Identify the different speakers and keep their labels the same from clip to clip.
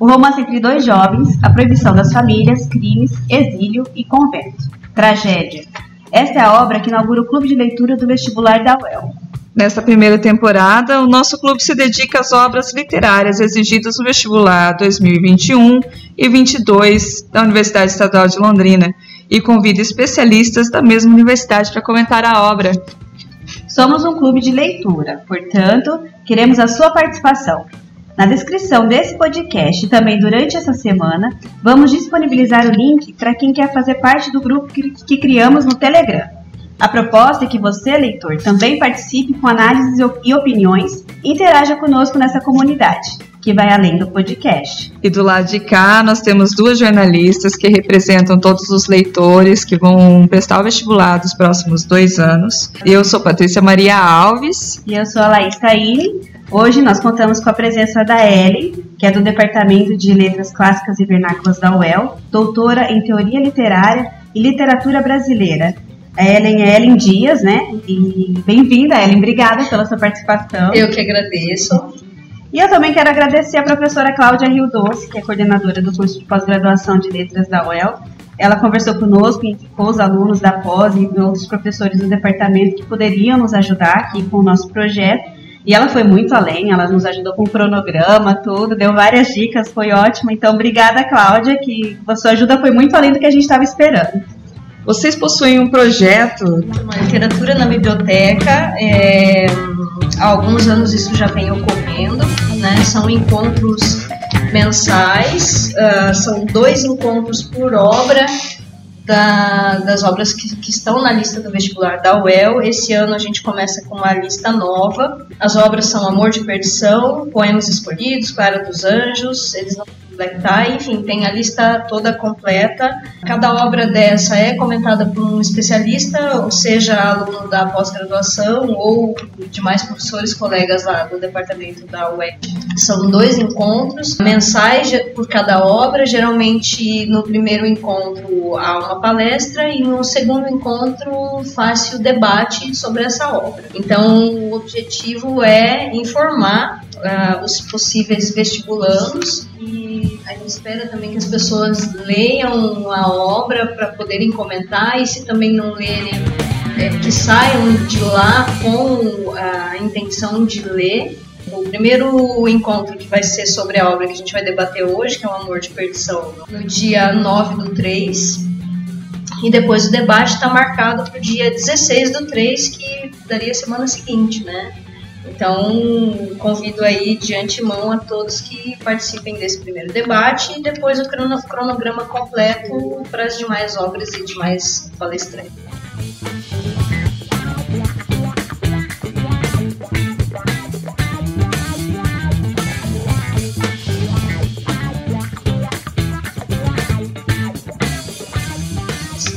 Speaker 1: O romance entre dois jovens, a proibição das famílias, crimes, exílio e convento. Tragédia. Esta é a obra que inaugura o clube de leitura do vestibular da UEL.
Speaker 2: Nesta primeira temporada, o nosso clube se dedica às obras literárias exigidas no vestibular 2021 e 22 da Universidade Estadual de Londrina e convida especialistas da mesma universidade para comentar a obra.
Speaker 1: Somos um clube de leitura, portanto, queremos a sua participação. Na descrição desse podcast e também durante essa semana, vamos disponibilizar o link para quem quer fazer parte do grupo que, criamos no Telegram. A proposta é que você, leitor, também participe com análises e opiniões e interaja conosco nessa comunidade, que vai além do podcast.
Speaker 2: E do lado de cá, nós temos duas jornalistas que representam todos os leitores que vão prestar o vestibular dos próximos dois anos. Eu sou Patrícia Maria Alves.
Speaker 1: E eu sou a Laís Taine. Hoje nós contamos com a presença da Ellen, que é do Departamento de Letras Clássicas e Vernáculas da UEL, doutora em Teoria Literária e Literatura Brasileira a Ellen é Ellen Dias, né? E bem-vinda, Ellen. Obrigada pela sua participação.
Speaker 3: Eu que agradeço.
Speaker 1: E eu também quero agradecer a professora Cláudia Rio Doce, que é coordenadora do curso de pós-graduação de letras da UEL. Ela conversou conosco e indicou os alunos da pós e outros professores do departamento que poderiam nos ajudar aqui com o nosso projeto. E ela foi muito além, ela nos ajudou com o cronograma, tudo, deu várias dicas, foi ótimo. Então, obrigada, Cláudia, que a sua ajuda foi muito além do que a gente estava esperando.
Speaker 2: Vocês possuem um projeto?
Speaker 3: Uma literatura na biblioteca. É, há alguns anos isso já vem ocorrendo. Né? São encontros mensais, uh, são dois encontros por obra da, das obras que, que, estão na lista do vestibular da UEL. Esse ano a gente começa com uma lista nova. As obras são Amor de Perdição, Poemas Escolhidos, Clara dos Anjos, Eles Não completar, enfim, tem a lista toda completa. Cada obra dessa é comentada por um especialista, ou seja, aluno da pós-graduação ou demais professores, colegas lá do departamento da UEC. São dois encontros mensais por cada obra, geralmente no primeiro encontro há uma palestra e no segundo encontro faz-se o debate sobre essa obra. Então, o objetivo é informar uh, os possíveis vestibulandos e a gente espera também que as pessoas leiam a obra para poderem comentar e se também não lerem, é, que saiam de lá com a intenção de ler. O primeiro encontro que vai ser sobre a obra que a gente vai debater hoje, que é o Amor de Perdição, no dia 9 do 3. E depois o debate está marcado para o dia 16 do 3, que daria a semana seguinte, né? Então, convido aí de antemão a todos que participem desse primeiro debate e depois o cronograma completo para as demais obras e demais palestrantes.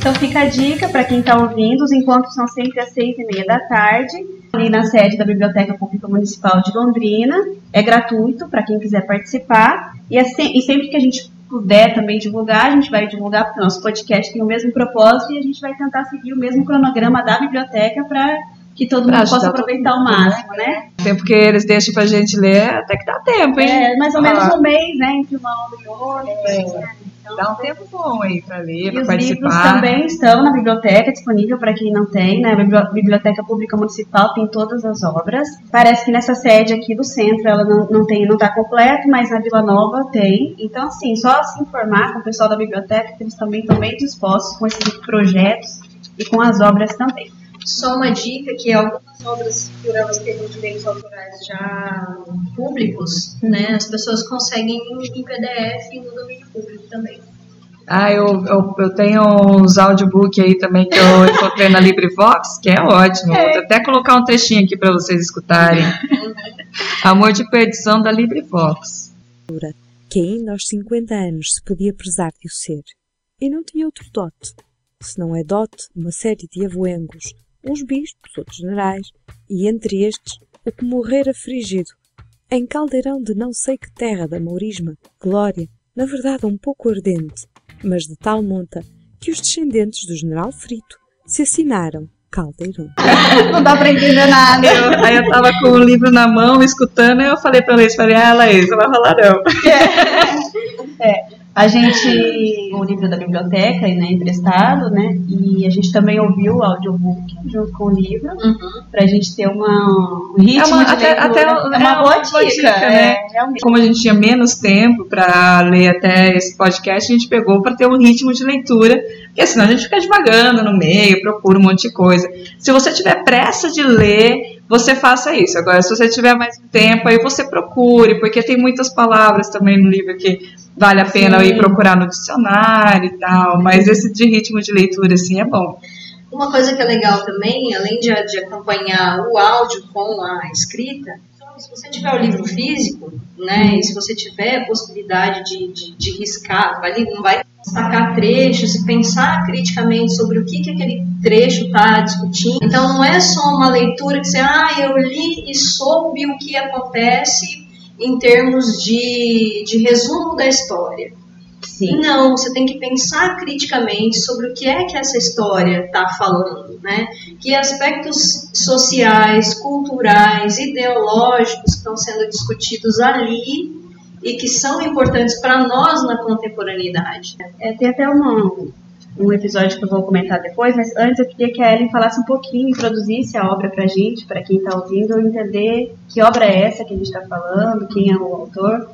Speaker 1: Então fica a dica para quem está ouvindo, os encontros são sempre às seis e meia da tarde, ali na sede da Biblioteca Pública Municipal de Londrina. É gratuito para quem quiser participar. E, é se, e sempre que a gente puder também divulgar, a gente vai divulgar, porque o nosso podcast tem o mesmo propósito e a gente vai tentar seguir o mesmo cronograma da biblioteca para que todo mundo possa aproveitar ao máximo, né?
Speaker 2: Tempo que eles deixam pra gente ler, até que dá tempo, hein?
Speaker 1: É, mais ou menos ah. um mês, né? Entre uma obra e outra.
Speaker 2: É. Então, Dá um tempo bom aí para ler, para
Speaker 1: participar. Os livros também estão na biblioteca, disponível para quem não tem, né? A Biblioteca Pública Municipal tem todas as obras. Parece que nessa sede aqui do centro ela não, não tem, não está completo, mas na Vila Nova tem. Então, assim, só se informar com o pessoal da biblioteca, que eles também estão bem dispostos com esses projetos e com as obras também.
Speaker 3: Só uma dica que algumas obras por elas terem direitos autorais já públicos, né, as pessoas conseguem em PDF e no domínio público também.
Speaker 2: Ah, eu, eu, eu tenho uns audiobook aí também que eu encontrei na LibriVox, que é ótimo. É. Vou até colocar um trechinho aqui para vocês escutarem. Amor de Perdição da LibriVox.
Speaker 4: Que ainda aos 50 anos se podia prezar de o ser. E não tinha outro dote. Se não é dote, uma série de avoengos, uns bispos, outros generais, e entre estes, o que morrera frigido, em caldeirão de não sei que terra da Maurisma, glória, na verdade um pouco ardente, mas de tal monta que os descendentes do general Frito se assinaram Caldeirão.
Speaker 1: Não dá pra entender nada.
Speaker 2: Eu, aí eu tava com o livro na mão, escutando, e eu falei pra Leite, falei, ah, Laís, não vai rolar não. É.
Speaker 1: É. A gente, o livro da biblioteca, né, emprestado, né, e a gente também ouviu o audiobook junto com o livro,
Speaker 3: Uhum.
Speaker 1: pra gente ter uma, um ritmo
Speaker 2: É uma-
Speaker 1: de
Speaker 2: até- até
Speaker 1: é
Speaker 2: é
Speaker 1: uma
Speaker 2: uma
Speaker 1: boa dica,
Speaker 2: dica,
Speaker 1: é,
Speaker 2: né?
Speaker 1: realmente.
Speaker 2: Como a gente tinha menos tempo para ler até esse podcast, a gente pegou para ter um ritmo de leitura, porque senão a gente fica devagando no meio, procura um monte de coisa. Se você tiver pressa de ler, você faça isso. Agora, se você tiver mais tempo, aí você procure, porque tem muitas palavras também no livro que vale a pena
Speaker 1: Sim.
Speaker 2: ir procurar no dicionário e tal, mas esse de ritmo de leitura, assim, é bom.
Speaker 3: Uma coisa que é legal também, além de, de acompanhar o áudio com a escrita, se você tiver o livro físico, né, e se você tiver a possibilidade de, de, de riscar, vai, não vai destacar trechos e pensar criticamente sobre o que, que aquele trecho está discutindo. Então não é só uma leitura que você, ah, eu li e soube o que acontece em termos de, de resumo da história.
Speaker 1: Sim.
Speaker 3: Não, você tem que pensar criticamente sobre o que é que essa história está falando, né? Que aspectos sociais, culturais, ideológicos estão sendo discutidos ali e que são importantes para nós na contemporaneidade.
Speaker 1: É, tem até uma, um episódio que eu vou comentar depois, mas antes eu queria que a Ellen falasse um pouquinho, introduzisse a obra pra gente, para quem está ouvindo, entender que obra é essa que a gente está falando, quem é o autor,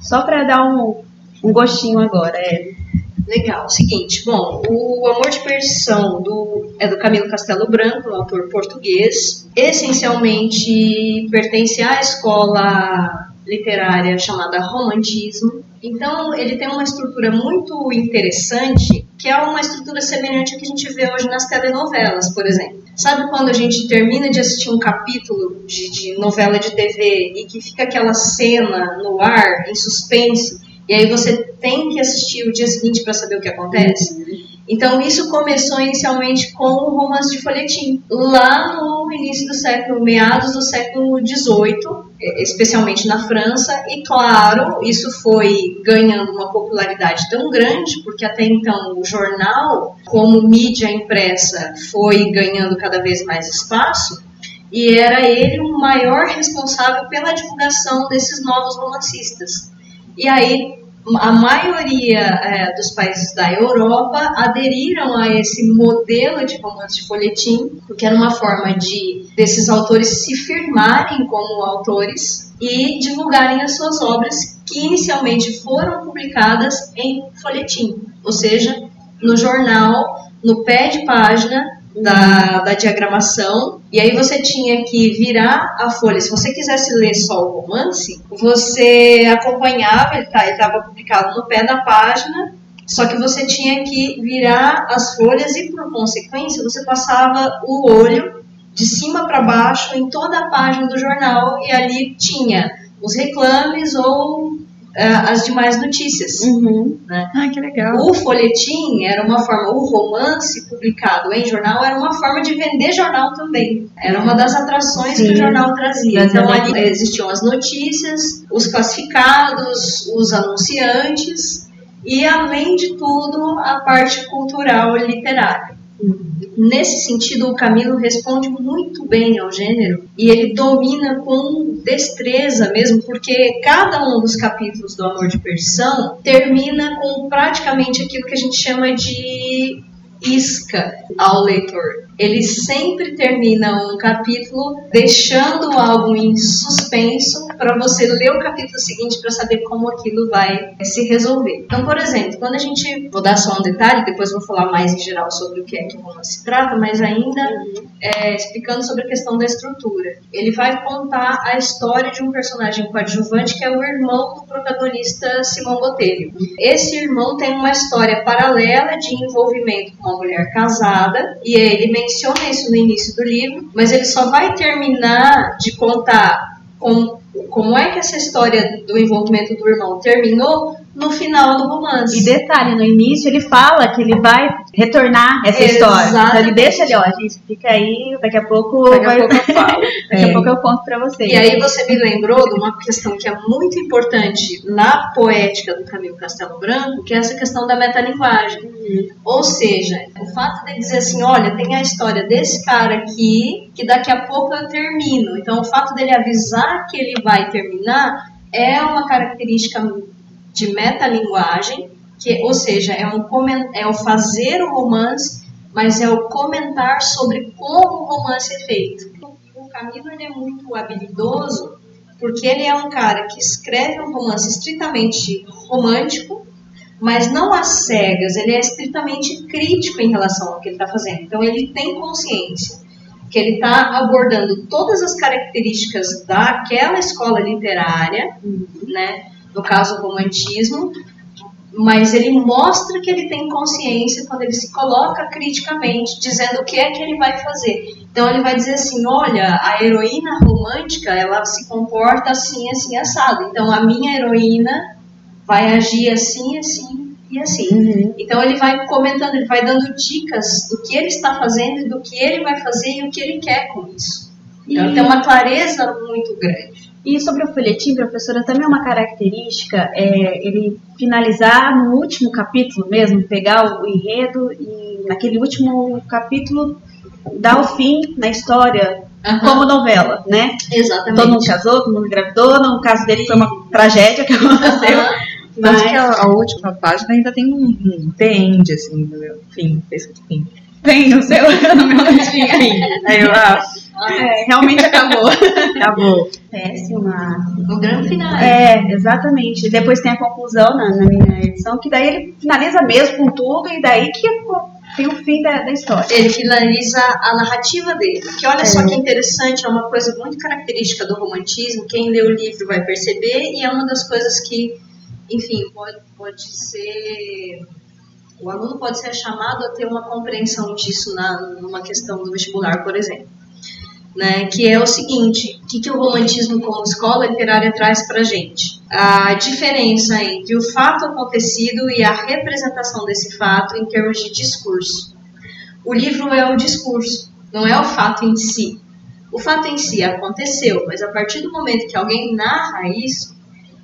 Speaker 1: só para dar um, um gostinho agora, Ellen.
Speaker 3: Legal. Seguinte, bom, o Amor de Perdição do, é do Camilo Castelo Branco, um autor português. Essencialmente pertence à escola literária chamada Romantismo. Então, ele tem uma estrutura muito interessante, que é uma estrutura semelhante à que a gente vê hoje nas telenovelas, por exemplo. Sabe quando a gente termina de assistir um capítulo de, de novela de TV e que fica aquela cena no ar, em suspense, e aí você tem que assistir o dia seguinte para saber o que acontece? Então isso começou inicialmente com o romance de folhetim, lá no início do século, meados do século XVIII, especialmente na França, e claro, isso foi ganhando uma popularidade tão grande, porque até então o jornal, como mídia impressa, foi ganhando cada vez mais espaço, e era ele o maior responsável pela divulgação desses novos romancistas. E aí a maioria é, dos países da Europa aderiram a esse modelo de romance de folhetim, porque era uma forma de desses autores se firmarem como autores e divulgarem as suas obras que inicialmente foram publicadas em folhetim, ou seja, no jornal, no pé de página da, da diagramação, e aí você tinha que virar a folha. Se você quisesse ler só o romance, você acompanhava, ele tá, estava publicado no pé da página, só que você tinha que virar as folhas e, por consequência, você passava o olho de cima para baixo em toda a página do jornal e ali tinha os reclames ou uh, as demais notícias.
Speaker 1: Uhum.
Speaker 3: Né?
Speaker 2: Ah, que legal.
Speaker 3: O folhetim era uma forma, o romance publicado em jornal era uma forma de vender jornal também. Era uma das atrações
Speaker 1: Sim.
Speaker 3: que o jornal trazia. Então
Speaker 1: eleições.
Speaker 3: ali existiam as notícias, os classificados, os anunciantes e, além de tudo, a parte cultural e literária. Nesse sentido, o Camilo responde muito bem ao gênero e ele domina com destreza mesmo, porque cada um dos capítulos do Amor de Perdição termina com praticamente aquilo que a gente chama de isca ao leitor. Ele sempre termina um capítulo deixando algo em suspenso para você ler o capítulo seguinte para saber como aquilo vai se resolver. Então, por exemplo, quando a gente. Vou dar só um detalhe, depois vou falar mais em geral sobre o que é que o romance se trata, mas ainda é, explicando sobre a questão da estrutura. Ele vai contar a história de um personagem coadjuvante que é o irmão do protagonista Simão Botelho. Esse irmão tem uma história paralela de envolvimento com uma mulher casada, e ele menciona isso no início do livro, mas ele só vai terminar de contar como, como é que essa história do envolvimento do irmão terminou no final do romance.
Speaker 1: E detalhe, no início ele fala que ele vai retornar essa história. Então ele
Speaker 3: Exatamente.
Speaker 1: deixa ali, ó, gente, fica aí, daqui a pouco,
Speaker 2: Daqui a
Speaker 1: vai-
Speaker 2: pouco eu falo.
Speaker 1: daqui a
Speaker 2: É.
Speaker 1: pouco eu conto pra vocês.
Speaker 3: E aí você me lembrou de uma questão que é muito importante na poética do Camilo Castelo Branco, que é essa questão da metalinguagem. Ou seja, o fato de dizer assim, olha, tem a história desse cara aqui, que daqui a pouco eu termino. Então o fato dele avisar que ele vai terminar é uma característica de metalinguagem, que, ou seja, é, um, é o fazer o romance, mas é o comentar sobre como o romance é feito. O Camilo é muito habilidoso porque ele é um cara que escreve um romance estritamente romântico, mas não às cegas, ele é estritamente crítico em relação ao que ele está fazendo. Então ele tem consciência que ele está abordando todas as características daquela escola literária, né? No caso, o romantismo, mas ele mostra que ele tem consciência quando ele se coloca criticamente, dizendo o que é que ele vai fazer. Então ele vai dizer assim, olha, a heroína romântica, ela se comporta assim, assim, assado. Então a minha heroína vai agir assim, assim e assim. Uhum. Então ele vai comentando, ele vai dando dicas do que ele está fazendo, do que ele vai fazer e o que ele quer com isso. Então e... tem uma clareza muito grande.
Speaker 1: E sobre o folhetim, professora, também é uma característica é, ele finalizar no último capítulo mesmo, pegar o enredo e naquele último capítulo dar o fim na história Uhum. como novela, né?
Speaker 3: Exatamente.
Speaker 1: Todo mundo casou, todo mundo engravidou. No caso dele foi uma tragédia que aconteceu. Uhum.
Speaker 2: Mas que a, a, última página ainda tem um, um assim, no meu fim, fim.
Speaker 1: Tem no seu, no meu tinha.
Speaker 2: Aí eu, ah,
Speaker 1: é, realmente acabou.
Speaker 2: Acabou.
Speaker 1: Péssima.
Speaker 3: O grande final.
Speaker 1: É, exatamente. Depois tem a conclusão na, na, minha edição, que daí ele finaliza mesmo com tudo, e daí que tem o fim da, da história.
Speaker 3: Ele finaliza a narrativa dele. Que olha é. só que interessante, é uma coisa muito característica do romantismo. Quem lê o livro vai perceber, e é uma das coisas que, enfim, pode, pode ser o aluno pode ser chamado a ter uma compreensão disso na, numa questão do vestibular, por exemplo né, que é o seguinte: o que, que o romantismo como escola literária traz para a gente? A diferença entre o fato acontecido e a representação desse fato em termos de discurso. O livro é o discurso, não é o fato em si. O fato em si aconteceu, mas a partir do momento que alguém narra isso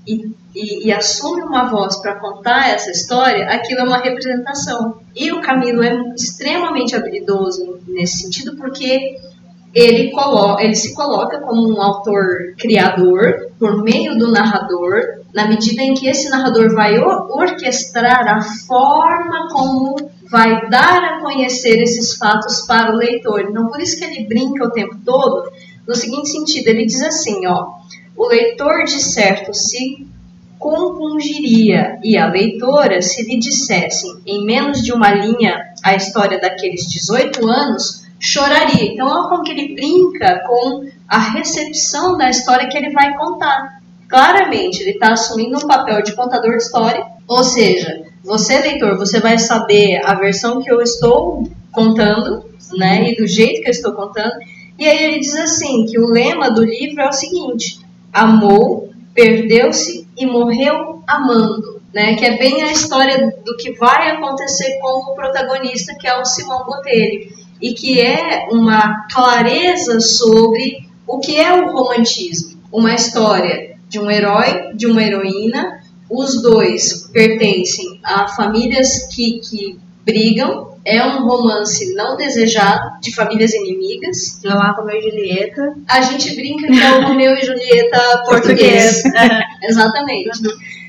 Speaker 3: e, e, e assume uma voz para contar essa história, aquilo é uma representação. E o Camilo é extremamente habilidoso nesse sentido, porque ele, coloca, ele se coloca como um autor criador por meio do narrador, na medida em que esse narrador vai orquestrar a forma como vai dar a conhecer esses fatos para o leitor. Então, por isso que ele brinca o tempo todo no seguinte sentido: ele diz assim, ó, o leitor de certo se compungiria e a leitora se lhe dissessem em menos de uma linha a história daqueles 18 anos choraria. Então, olha como que ele brinca com a recepção da história que ele vai contar. Claramente, ele está assumindo um papel de contador de história, ou seja, você, leitor, você vai saber a versão que eu estou contando, né, e do jeito que eu estou contando. E aí ele diz assim, que o lema do livro é o seguinte, amou, perdeu-se e morreu amando. Né, que é bem a história do que vai acontecer com o protagonista, que é o Simão Botelho e que é uma clareza sobre o que é o romantismo. Uma história de um herói, de uma heroína, os dois pertencem a famílias que, que brigam, é um romance não desejado de famílias inimigas.
Speaker 1: Não há Romeu e Julieta.
Speaker 3: A gente brinca que é o Romeu e Julieta português. Exatamente.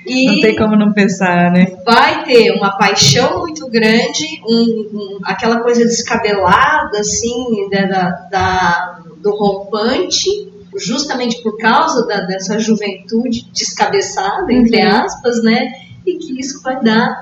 Speaker 2: E não tem como não pensar, né?
Speaker 3: Vai ter uma paixão muito grande, um, um, aquela coisa descabelada, assim, da, da, da do rompante, justamente por causa da, dessa juventude descabeçada, entre uhum. aspas, né? E que isso vai dar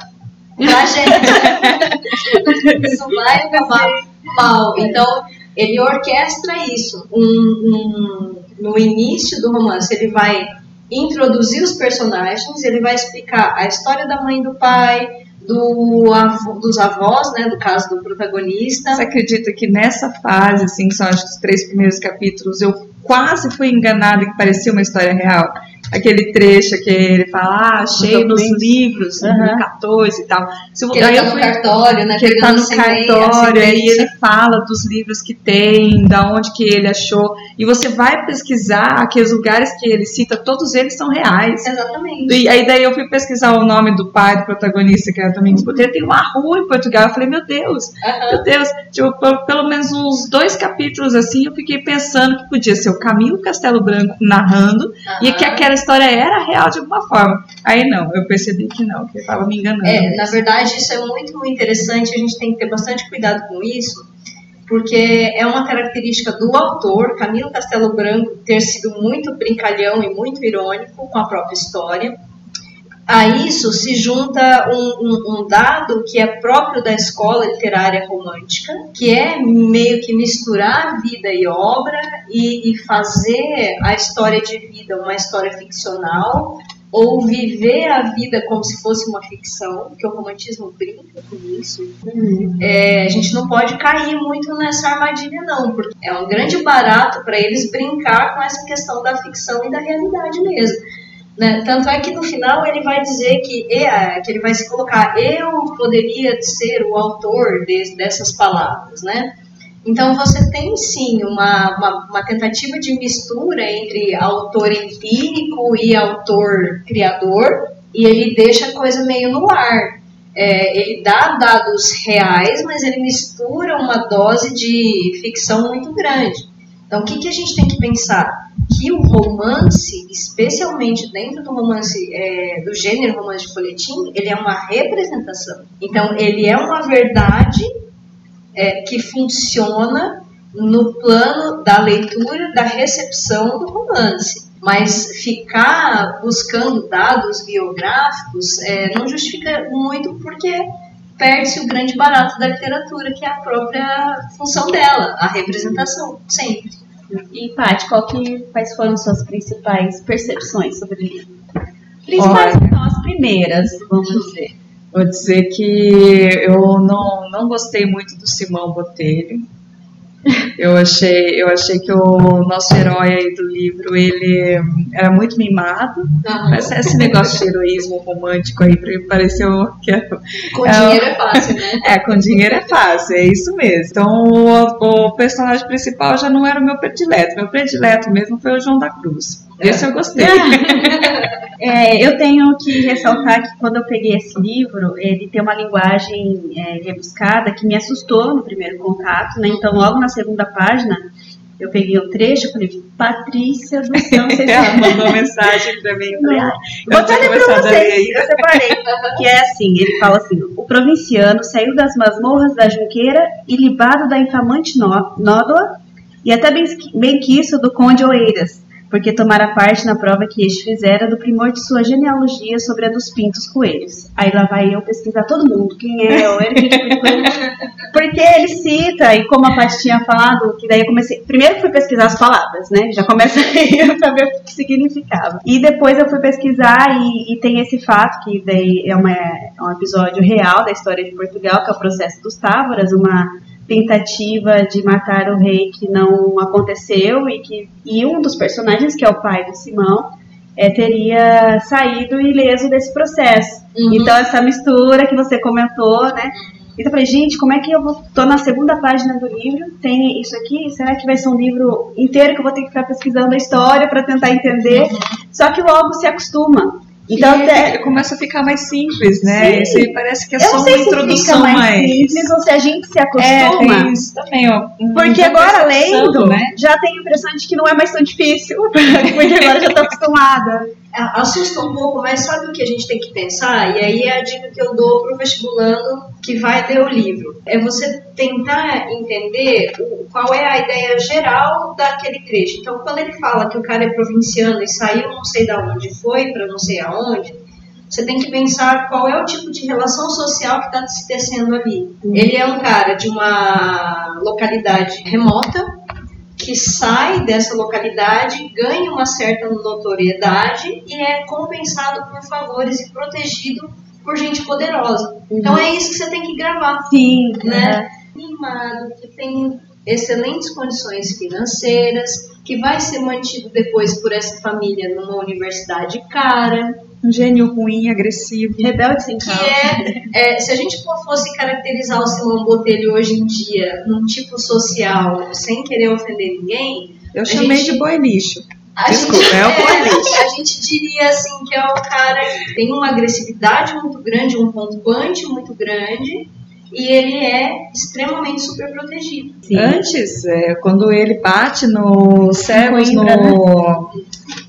Speaker 3: pra gente. isso vai acabar mal. Então, ele orquestra isso. Um, um, no início do romance, ele vai introduzir os personagens, ele vai explicar a história da mãe e do pai, do avô, dos avós, né, do caso do protagonista.
Speaker 2: Você acredita que nessa fase, assim, que são acho que os três primeiros capítulos, eu quase fui enganada que parecia uma história real? Aquele trecho que ele fala, ah, achei nos livros, uhum. 2014 e tal.
Speaker 3: Se que ele tá no cartório, né?
Speaker 2: Que ele tá no cartório, aí ele fala dos livros que tem, da onde que ele achou, e você vai pesquisar aqueles lugares que ele cita, todos eles são reais.
Speaker 3: Exatamente.
Speaker 2: E aí daí eu fui pesquisar o nome do pai do protagonista, que era Domingos Botelho, tem uma rua em Portugal, eu falei, meu Deus, uhum. meu Deus, tipo, pelo menos uns dois capítulos assim, eu fiquei pensando que podia ser o Camilo Castelo Branco narrando, uhum. e que aquela história era real de alguma forma. Aí não, eu percebi que não, que eu estava me enganando.
Speaker 3: É, na verdade, isso é muito interessante, a gente tem que ter bastante cuidado com isso, porque é uma característica do autor, Camilo Castelo Branco, ter sido muito brincalhão e muito irônico com a própria história. A isso se junta um, um, um, dado que é próprio da escola literária romântica, que é meio que misturar vida e obra e, e fazer a história de vida uma história ficcional ou viver a vida como se fosse uma ficção, que o romantismo brinca com isso. Uhum. É, a gente não pode cair muito nessa armadilha, não, porque é um grande barato para eles brincar com essa questão da ficção e da realidade mesmo. Né? Tanto é que no final ele vai dizer que, é, que ele vai se colocar, eu poderia ser o autor de, dessas palavras, né? Então você tem sim uma, uma, uma, tentativa de mistura entre autor empírico e autor criador, e ele deixa a coisa meio no ar. É, ele dá dados reais, mas ele mistura uma dose de ficção muito grande. Então o que, que a gente tem que pensar? que o romance, especialmente dentro do romance, é, do gênero romance de folhetim, ele é uma representação. Então, ele é uma verdade é, que funciona no plano da leitura, da recepção do romance. Mas ficar buscando dados biográficos é, não justifica muito porque perde-se o grande barato da literatura, que é a própria função dela, a representação, sempre.
Speaker 1: E, Paty, qual que, quais foram suas principais percepções sobre o livro? Principais
Speaker 2: Olha,
Speaker 1: as primeiras, vamos dizer.
Speaker 2: Vou dizer que eu não, não gostei muito do Simão Botelho. Eu achei, eu achei que o nosso herói aí do livro, ele era muito mimado. Uhum. Mas esse negócio de heroísmo romântico aí pareceu que
Speaker 3: é, Com é, dinheiro é fácil, né?
Speaker 2: É, com dinheiro é fácil, é isso mesmo. Então o, o personagem principal já não era o meu predileto. Meu predileto mesmo foi o João da Cruz. Esse eu gostei.
Speaker 1: É, eu tenho que ressaltar que quando eu peguei esse livro, ele tem uma linguagem é, rebuscada que me assustou no primeiro contato, né? Então, logo na segunda página, eu peguei um trecho e falei, Patrícia do céu,
Speaker 2: você Ela mandou mensagem pra mim. Falei, ah,
Speaker 1: Vou até ler pra vocês, eu separei. que é assim, ele fala assim, o provinciano saiu das masmorras da Junqueira e libado da infamante nódoa e até bem, bem que isso do Conde Oeiras, porque tomara parte na prova que este fizera do primor de sua genealogia sobre a dos pintos coelhos. Aí lá vai eu pesquisar todo mundo, quem é o Eric Porque ele cita, e como a Paty tinha falado, que daí eu comecei. Primeiro fui pesquisar as palavras, né? Já começa aí a saber o que significava. E depois eu fui pesquisar e, e tem esse fato, que daí é, uma, é um episódio real da história de Portugal, que é o processo dos Távoras, uma tentativa de matar o rei que não aconteceu e que e um dos personagens que é o pai do Simão é, teria saído ileso desse processo. Uhum. Então essa mistura que você comentou, né? Então eu falei, gente, como é que eu vou. tô na segunda página do livro, tem isso aqui, será que vai ser um livro inteiro que eu vou ter que ficar pesquisando a história para tentar entender? Uhum. Só que logo se acostuma.
Speaker 2: Então até... começa a ficar mais simples, né? Isso aí parece que é eu só uma introdução
Speaker 1: mais,
Speaker 2: mais
Speaker 1: simples ou se a gente se acostuma.
Speaker 2: É, tem isso também, ó.
Speaker 1: Porque agora lendo, né? já tenho a impressão de que não é mais tão difícil, porque agora já tô acostumada
Speaker 3: assusta um pouco, mas sabe o que a gente tem que pensar? E aí é a dica que eu dou para o vestibulando que vai ler o livro. É você tentar entender o, qual é a ideia geral daquele trecho. Então, quando ele fala que o cara é provinciano e saiu não sei da onde, foi para não sei aonde, você tem que pensar qual é o tipo de relação social que está se tecendo ali. Ele é um cara de uma localidade remota, que sai dessa localidade, ganha uma certa notoriedade e é compensado por favores e protegido por gente poderosa. Uhum. Então é isso que você tem que gravar.
Speaker 1: Sim.
Speaker 3: Né? Animado, que tem excelentes condições financeiras, que vai ser mantido depois por essa família numa universidade cara.
Speaker 2: Um gênio ruim, agressivo.
Speaker 1: Rebelde sem
Speaker 3: causa. Que é, é, se a gente fosse caracterizar o Simão Botelho hoje em dia num tipo social, sem querer ofender ninguém...
Speaker 2: Eu chamei gente, de boi lixo.
Speaker 3: Desculpa, gente, é o boi lixo. A gente diria assim que é o cara que tem uma agressividade muito grande, um ponto muito grande e ele é extremamente super protegido.
Speaker 2: Sim. Antes, é, quando ele bate nos servos, no,
Speaker 1: né?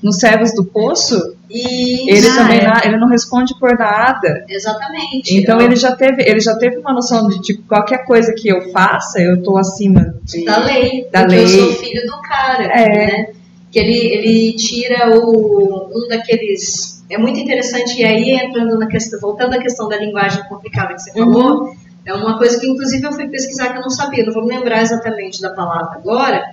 Speaker 2: nos servos do poço,
Speaker 3: E
Speaker 2: ele também
Speaker 1: é.
Speaker 2: na- ele não responde por nada.
Speaker 3: exatamente.
Speaker 2: Então ele já teve, ele já teve uma noção de tipo, qualquer coisa que eu faça, eu tô acima de
Speaker 3: da lei,
Speaker 2: Da
Speaker 3: porque eu
Speaker 2: lei.
Speaker 3: sou filho do cara,
Speaker 2: É.
Speaker 3: né? Que ele, ele tira o, um daqueles. É muito interessante, e aí entrando na questão, voltando à questão da linguagem complicada que você
Speaker 2: Uhum.
Speaker 3: falou, é uma coisa que inclusive eu fui pesquisar que eu não sabia, não vou me lembrar exatamente da palavra agora,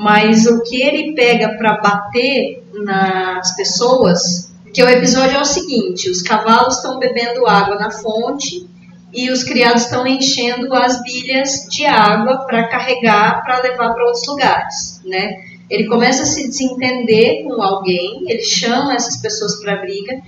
Speaker 3: mas o que ele pega para bater nas pessoas, que o episódio é o seguinte, os cavalos estão bebendo água na fonte e os criados estão enchendo as bilhas de água para carregar para levar para outros lugares, né? Ele começa a se desentender com alguém, ele chama essas pessoas para briga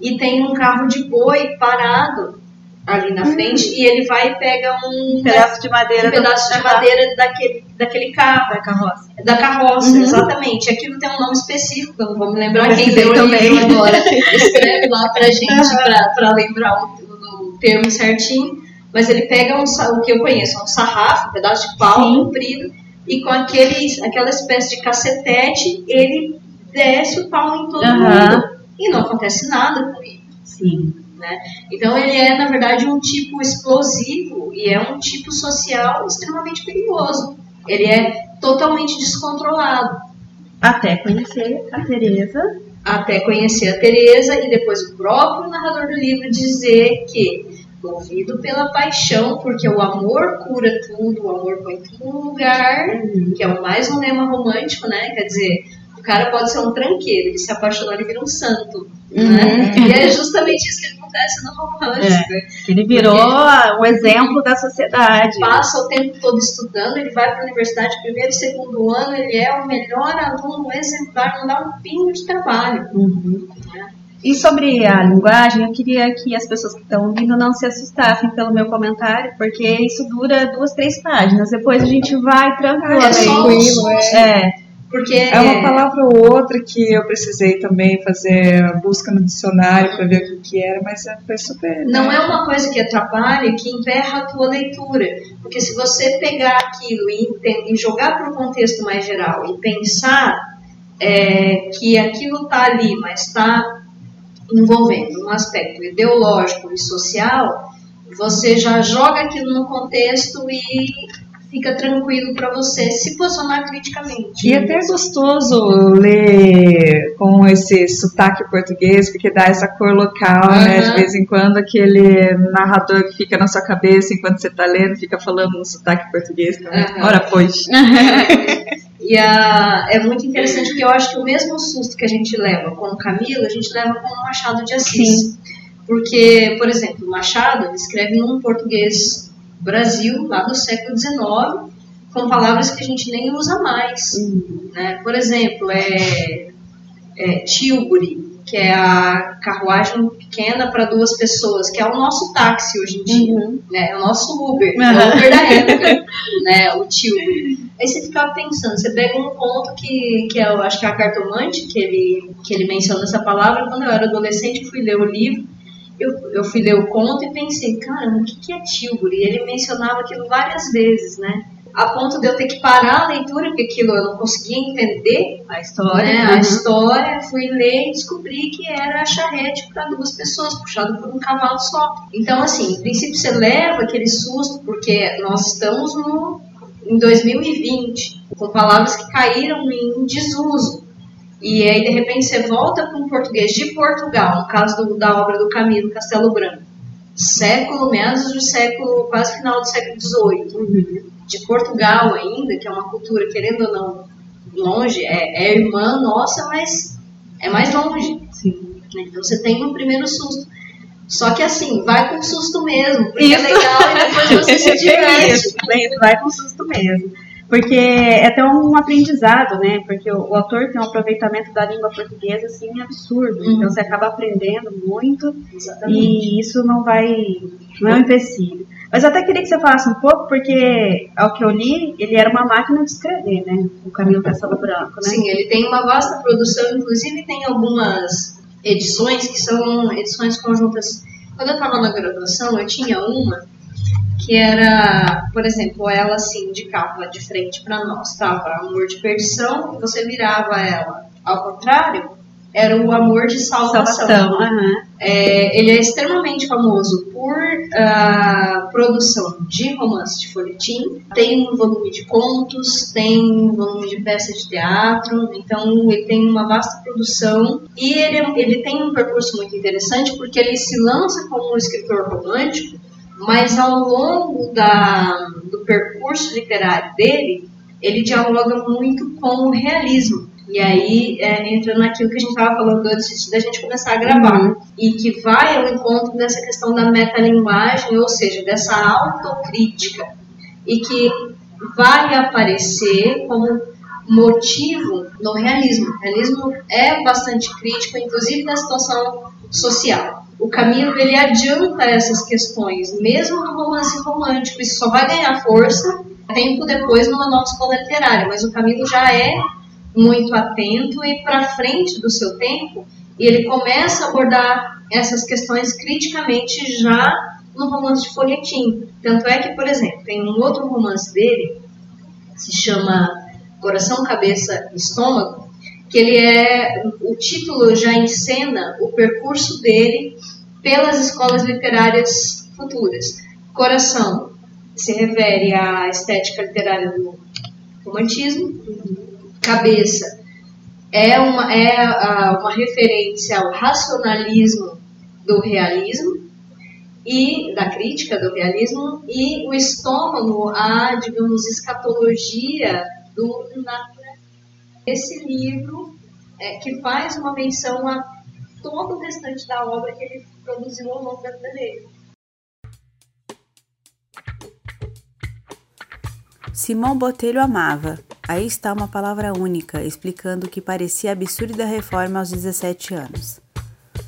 Speaker 3: e tem um carro de boi parado ali na frente e ele vai e pega um,
Speaker 1: pedaço de madeira.
Speaker 3: um pedaço de madeira daquele, daquele carro,
Speaker 1: da carroça.
Speaker 3: da carroça,
Speaker 1: Uhum.
Speaker 3: exatamente. Aquilo tem um nome específico, eu não vou me lembrar
Speaker 1: Eu
Speaker 3: quem o
Speaker 1: também.
Speaker 3: agora. Escreve lá pra gente pra, pra lembrar o, o termo certinho. Mas ele pega um, o que eu conheço, um sarrafo, um pedaço de pau
Speaker 1: Sim.
Speaker 3: comprido, e com aquele, aquela espécie de cacetete, ele desce o pau em todo
Speaker 1: Aham.
Speaker 3: mundo. E não acontece nada com ele.
Speaker 1: Sim.
Speaker 3: Então ele é, na verdade, um tipo explosivo e é um tipo social extremamente perigoso. Ele é totalmente descontrolado.
Speaker 1: Até conhecer a Tereza.
Speaker 3: Até conhecer a Teresa e depois o próprio narrador do livro dizer que movido pela paixão, porque o amor cura tudo, o amor põe tudo no lugar, que é mais um lema romântico, né? Quer dizer, o cara pode ser um tranqueiro, ele se apaixonou, ele vira um santo. Né? E é justamente isso que acontece no romance. né?
Speaker 1: Ele virou o exemplo da sociedade.
Speaker 3: passa o tempo todo estudando, ele vai para a universidade primeiro e segundo ano, ele é o melhor aluno exemplar, não dá um pingo de trabalho.
Speaker 1: Uhum. E sobre a linguagem, eu queria que as pessoas que estão ouvindo não se assustassem pelo meu comentário, porque isso dura duas, três páginas. Depois a gente vai tranquilo.
Speaker 3: É só um susto,
Speaker 1: É,
Speaker 3: porque
Speaker 2: É uma palavra ou outra que eu precisei também fazer a busca no dicionário para ver o que, era, mas é- foi super.
Speaker 3: não é uma coisa que atrapalha, que emperra a tua leitura. Porque se você pegar aquilo e, e jogar para o contexto mais geral e pensar é, que aquilo está ali, mas está envolvendo um aspecto ideológico e social, você já joga aquilo no contexto e fica tranquilo para você se posicionar criticamente.
Speaker 2: E até é gostoso ler com esse sotaque português, porque dá essa cor local, né? De vez em quando, aquele narrador que fica na sua cabeça enquanto você tá lendo, fica falando no sotaque português também.
Speaker 3: Aham.
Speaker 2: Ora, pois.
Speaker 3: E a, é muito interessante porque eu acho que o mesmo susto que a gente leva com o Camilo, a gente leva com o Machado de Assis. Porque, por exemplo, Machado escreve num português Brasil, lá do século XIX, com palavras que a gente nem usa mais. Né? Por exemplo, é, é Tilbury, que é a carruagem pequena para duas pessoas, que é o nosso táxi hoje em dia
Speaker 1: Uhum.
Speaker 3: né? É o nosso Uber,
Speaker 1: Uhum.
Speaker 3: é o Uber da época, né? O Tilbury. Aí você ficava pensando, você pega um ponto que, que é, eu acho que é a cartomante, que ele, que ele menciona essa palavra, quando eu era adolescente, fui ler o livro, eu, eu fui ler o conto e pensei, caramba, o que, que é Tilbury? E ele mencionava aquilo várias vezes, né? A ponto de eu ter que parar a leitura, porque aquilo eu não conseguia entender,
Speaker 1: A história.
Speaker 3: né, a
Speaker 1: uhum.
Speaker 3: história, fui ler e descobri que era a charrete para duas pessoas, puxado por um cavalo só. Então, assim, em princípio você leva aquele susto, porque nós estamos no, em 2020, com palavras que caíram em desuso. E aí, de repente, você volta para um português de Portugal, no caso do- da obra do Camilo Castelo Branco, século, meados do século, quase final do século XVIII, de Portugal ainda, que é uma cultura, querendo ou não, longe, é, é irmã nossa, mas é mais longe.
Speaker 1: Sim.
Speaker 3: Então você tem um primeiro susto. Só que assim, vai com susto mesmo, porque é
Speaker 1: Isso.
Speaker 3: legal e depois você se diverte.
Speaker 1: Isso, isso, vai com susto mesmo. Porque é até um aprendizado, né? Porque o, o autor tem um aproveitamento da língua portuguesa, assim, absurdo.
Speaker 3: Uhum.
Speaker 1: Então você acaba aprendendo muito
Speaker 3: Exatamente.
Speaker 1: e isso não vai, não é um empecilho. Mas eu até queria que você falasse um pouco, porque ao que eu li, ele era uma máquina de escrever, né? O Camilo Castelo Branco, né?
Speaker 3: Sim, ele tem uma vasta produção, inclusive tem algumas edições que são edições conjuntas. Quando eu estava na graduação, eu tinha uma que era, por exemplo, ela assim indicava de frente para nós, estava amor de perdição, e você virava ela ao contrário, era o amor de salvação. salvação
Speaker 1: uhum.
Speaker 3: é, ele é extremamente famoso por uh, produção de romance de folhetim, tem um volume de contos, tem um volume de peças de teatro, então ele tem uma vasta produção e ele, ele tem um percurso muito interessante porque ele se lança como um escritor romântico, mas ao longo da, do percurso literário dele, ele dialoga muito com o realismo. E aí é, entra naquilo que a gente estava falando antes da gente começar a gravar. Uhum. E que vai ao encontro dessa questão da metalinguagem, ou seja, dessa autocrítica. E que vai aparecer como motivo no realismo. O realismo é bastante crítico, inclusive da situação social. O Camilo ele adianta essas questões, mesmo no romance romântico, isso só vai ganhar força tempo depois numa nova escola literária, mas o Camilo já é muito atento e para frente do seu tempo, e ele começa a abordar essas questões criticamente já no romance de folhetim. Tanto é que, por exemplo, tem um outro romance dele, se chama Coração, Cabeça e Estômago, que ele é o título já encena o percurso dele pelas escolas literárias futuras. Coração se refere à estética literária do romantismo, cabeça é uma, é uma referência ao racionalismo do realismo e da crítica do realismo e o estômago a, digamos, escatologia do. Esse livro é, que faz uma menção a todo o restante da obra que ele produziu ao longo da vida dele.
Speaker 4: Simão Botelho amava. Aí está uma palavra única, explicando o que parecia absurda reforma aos 17 anos.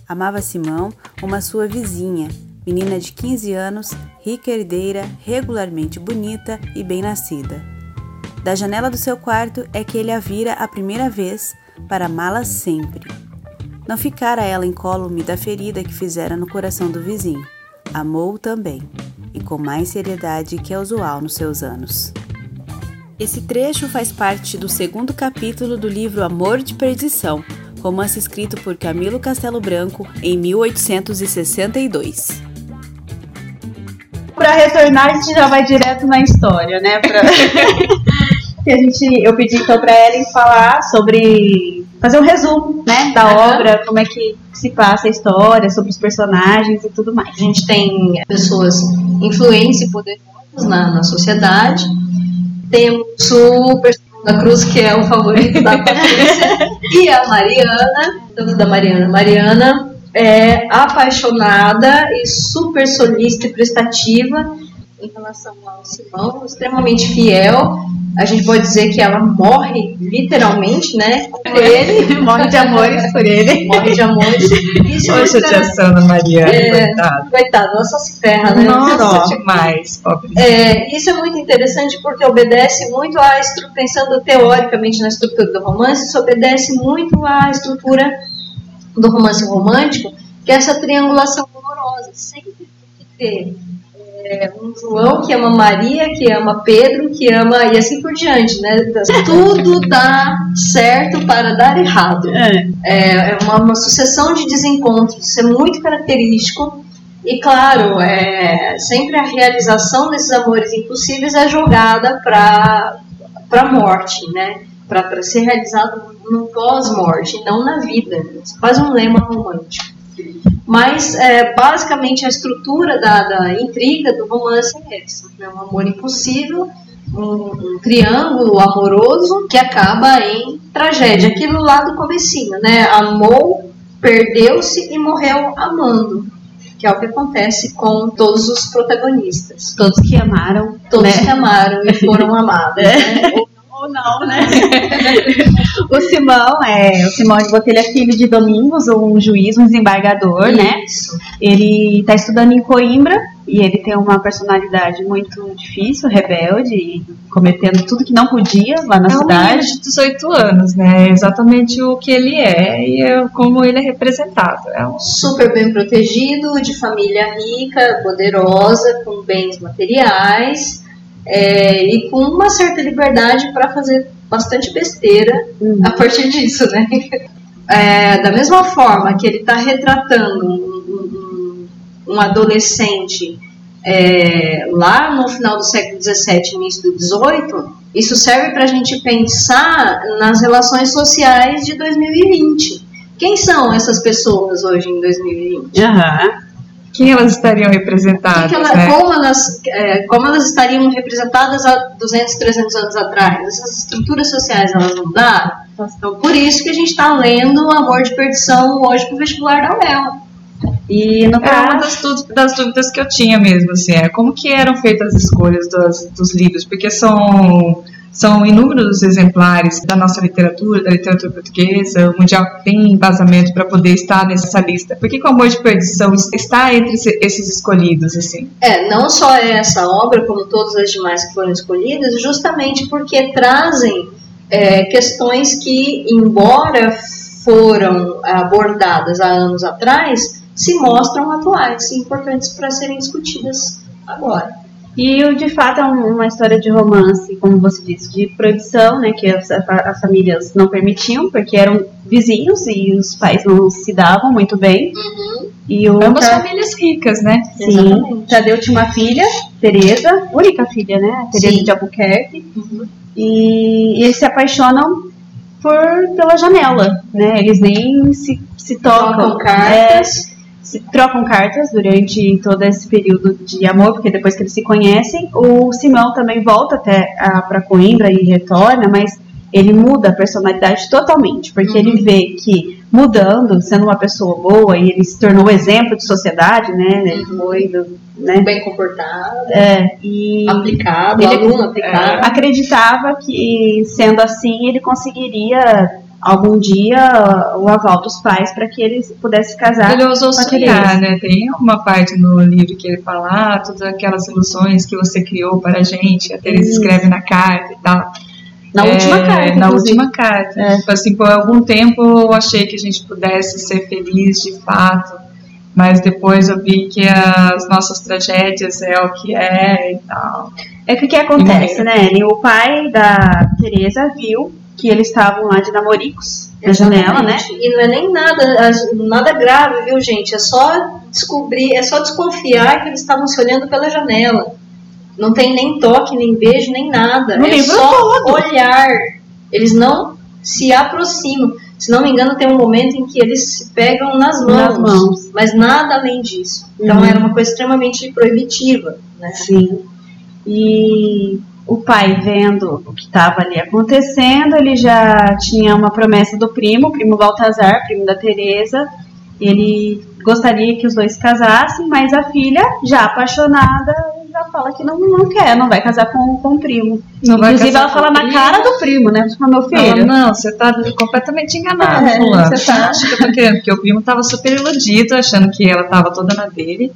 Speaker 4: Amava Simão, uma sua vizinha, menina de 15 anos, rica herdeira, regularmente bonita e bem nascida. Da janela do seu quarto é que ele a vira a primeira vez, para amá-la sempre. Não ficara ela incólume da ferida que fizera no coração do vizinho. Amou também, e com mais seriedade que é usual nos seus anos. Esse trecho faz parte do segundo capítulo do livro Amor de Perdição, romance escrito por Camilo Castelo Branco em 1862.
Speaker 1: Para retornar, a gente já vai direto na história, né? Pra... que a gente, eu pedi então para Ellen falar sobre fazer um resumo, né, da uhum. obra, como é que se passa a história, sobre os personagens e tudo mais.
Speaker 3: A gente tem pessoas influentes e poderosas na, na sociedade temos o personagem da Cruz, que é o favorito da Patrícia, e a Mariana, tanto da Mariana. Mariana é apaixonada e super solista e prestativa em relação ao Simão, extremamente fiel. A gente pode dizer que ela morre literalmente, né?
Speaker 1: Por ele. morre de amores por ele.
Speaker 3: Morre de amores.
Speaker 2: Isso Olha a judiação da Mariana, é,
Speaker 3: coitada. Coitada, ela só se ferra, né?
Speaker 2: Nossa, demais, pobre.
Speaker 3: É, isso é muito interessante porque obedece muito à estrutura, pensando teoricamente na estrutura do romance, isso obedece muito à estrutura do romance romântico, que é essa triangulação amorosa. Sempre tem que ter é, um João que ama Maria, que ama Pedro, que ama e assim por diante, né? Tudo dá certo para dar errado. É, é uma, uma sucessão de desencontros, isso é muito característico. E claro, é, sempre a realização desses amores impossíveis é jogada para a morte, né? Para ser realizado no pós-morte, não na vida. Isso faz um lema romântico. Mas, é, basicamente, a estrutura da, da, intriga do romance é essa: né? um amor impossível, um, um, triângulo amoroso que acaba em tragédia. Aquilo lá do comecinho, né? Amou, perdeu-se e morreu amando. Que é o que acontece com todos os protagonistas.
Speaker 1: Todos que amaram.
Speaker 3: Todos né? que amaram e foram amados. É. Né?
Speaker 1: Não, né? o Simão é. O Simão de Botelho é filho de Domingos, um juiz, um desembargador, né?
Speaker 3: Isso.
Speaker 1: Ele está estudando em Coimbra e ele tem uma personalidade muito difícil, rebelde, e cometendo tudo que não podia lá na
Speaker 2: é um
Speaker 1: cidade.
Speaker 2: de 18 anos, né? É exatamente o que ele é e é como ele é representado. É um
Speaker 3: super bem protegido, de família rica, poderosa, com bens materiais é, e com uma certa liberdade para fazer bastante besteira
Speaker 1: Uhum.
Speaker 3: a partir disso, né? É, da mesma forma que ele está retratando um, um- um adolescente é, lá no final do século XVII, início do XVIII, isso serve para a gente pensar nas relações sociais de 2020. Quem são essas pessoas hoje em 2020?
Speaker 1: Aham.
Speaker 2: Quem elas estariam representadas,
Speaker 3: que ela-
Speaker 2: né?
Speaker 3: como, elas, é, como elas estariam representadas há 200, 300 anos atrás? Essas estruturas sociais elas mudaram? Então, por isso que a gente está lendo Amor de Perdição hoje para o vestibular da UEL.
Speaker 1: E no
Speaker 2: É uma das, das dúvidas que eu tinha mesmo, assim, é como que eram feitas as escolhas dos, dos livros, porque são, são inúmeros exemplares da nossa literatura, da literatura portuguesa, o Mundial tem embasamento para poder estar nessa lista. Por que que o Amor de Perdição está entre esse- esses escolhidos, assim?
Speaker 3: É, não só essa obra, como todas as demais que foram escolhidas, justamente porque trazem é, questões que, embora foram abordadas há anos atrás, se mostram atuais e importantes para serem discutidas agora.
Speaker 1: E o de fato é um- uma história de romance, como você disse, de proibição, né? Que as, as famílias não permitiam, porque eram vizinhos e os pais não se davam muito bem. E o
Speaker 2: Ambas famílias ricas, né?
Speaker 1: Sim,
Speaker 3: Exatamente.
Speaker 1: Tadeu tinha uma filha, Tereza, única filha, né? Tereza
Speaker 3: Sim.
Speaker 1: de Albuquerque.
Speaker 3: Uhum.
Speaker 1: E, e eles se apaixonam por pela janela, né? Eles nem se, se tocam.
Speaker 3: Trocam
Speaker 1: É,
Speaker 3: cartas.
Speaker 1: Se trocam cartas durante todo esse período de amor, porque depois que eles se conhecem, o Simão também volta até para Coimbra e retorna, mas ele muda a personalidade totalmente, porque ele vê que mudando, sendo uma pessoa boa, e ele se tornou exemplo de sociedade, né? Ele foi do, né?
Speaker 3: bem comportado,
Speaker 1: É, e
Speaker 3: aplicado,
Speaker 1: Ele-
Speaker 3: aluno aplicado.
Speaker 1: acreditava que sendo assim ele conseguiria algum dia o aval dos pais para que ele pudesse casar.
Speaker 2: Ele ousou sonhar, né? Tem uma parte no livro que ele fala, ah, todas aquelas ilusões que você criou para a gente, a Teresa
Speaker 1: Isso.
Speaker 2: escreve na carta e tal.
Speaker 1: Na
Speaker 2: É,
Speaker 1: última carta,
Speaker 2: Na
Speaker 1: inclusive.
Speaker 2: última carta.
Speaker 1: É.
Speaker 2: Tipo assim, por algum tempo eu achei que a gente pudesse ser feliz de fato, mas depois eu vi que as nossas tragédias é o que é e tal.
Speaker 1: É que o que acontece, né, Ellen? O pai da Teresa viu que eles estavam lá de namoricos na janela, né?
Speaker 3: E não é nem nada, nada grave, viu, gente? É só descobrir, é só desconfiar que eles estavam se olhando pela janela. Não tem nem toque, nem beijo, nem nada.
Speaker 1: No
Speaker 3: é só olhar. Eles não se aproximam. Se não me engano, tem um momento em que eles se pegam nas mãos.
Speaker 1: Nas mãos.
Speaker 3: Mas nada além disso. Então
Speaker 1: Uhum.
Speaker 3: era uma coisa extremamente proibitiva. Né?
Speaker 1: Sim. E o pai vendo o que estava ali acontecendo, ele já tinha uma promessa do primo, o primo Baltazar, primo da Teresa. Ele gostaria que os dois se casassem, mas a filha, já apaixonada, já fala que não, não quer, não vai casar com, com o primo.
Speaker 2: Não vai
Speaker 1: Inclusive, ela fala na cara do primo, né? Tipo, meu
Speaker 2: Ela,
Speaker 1: filho.
Speaker 2: não, você tá completamente enganado,
Speaker 1: É, você tá-
Speaker 2: acha que eu tô querendo, porque o primo tava super iludido, achando que ela tava toda na dele.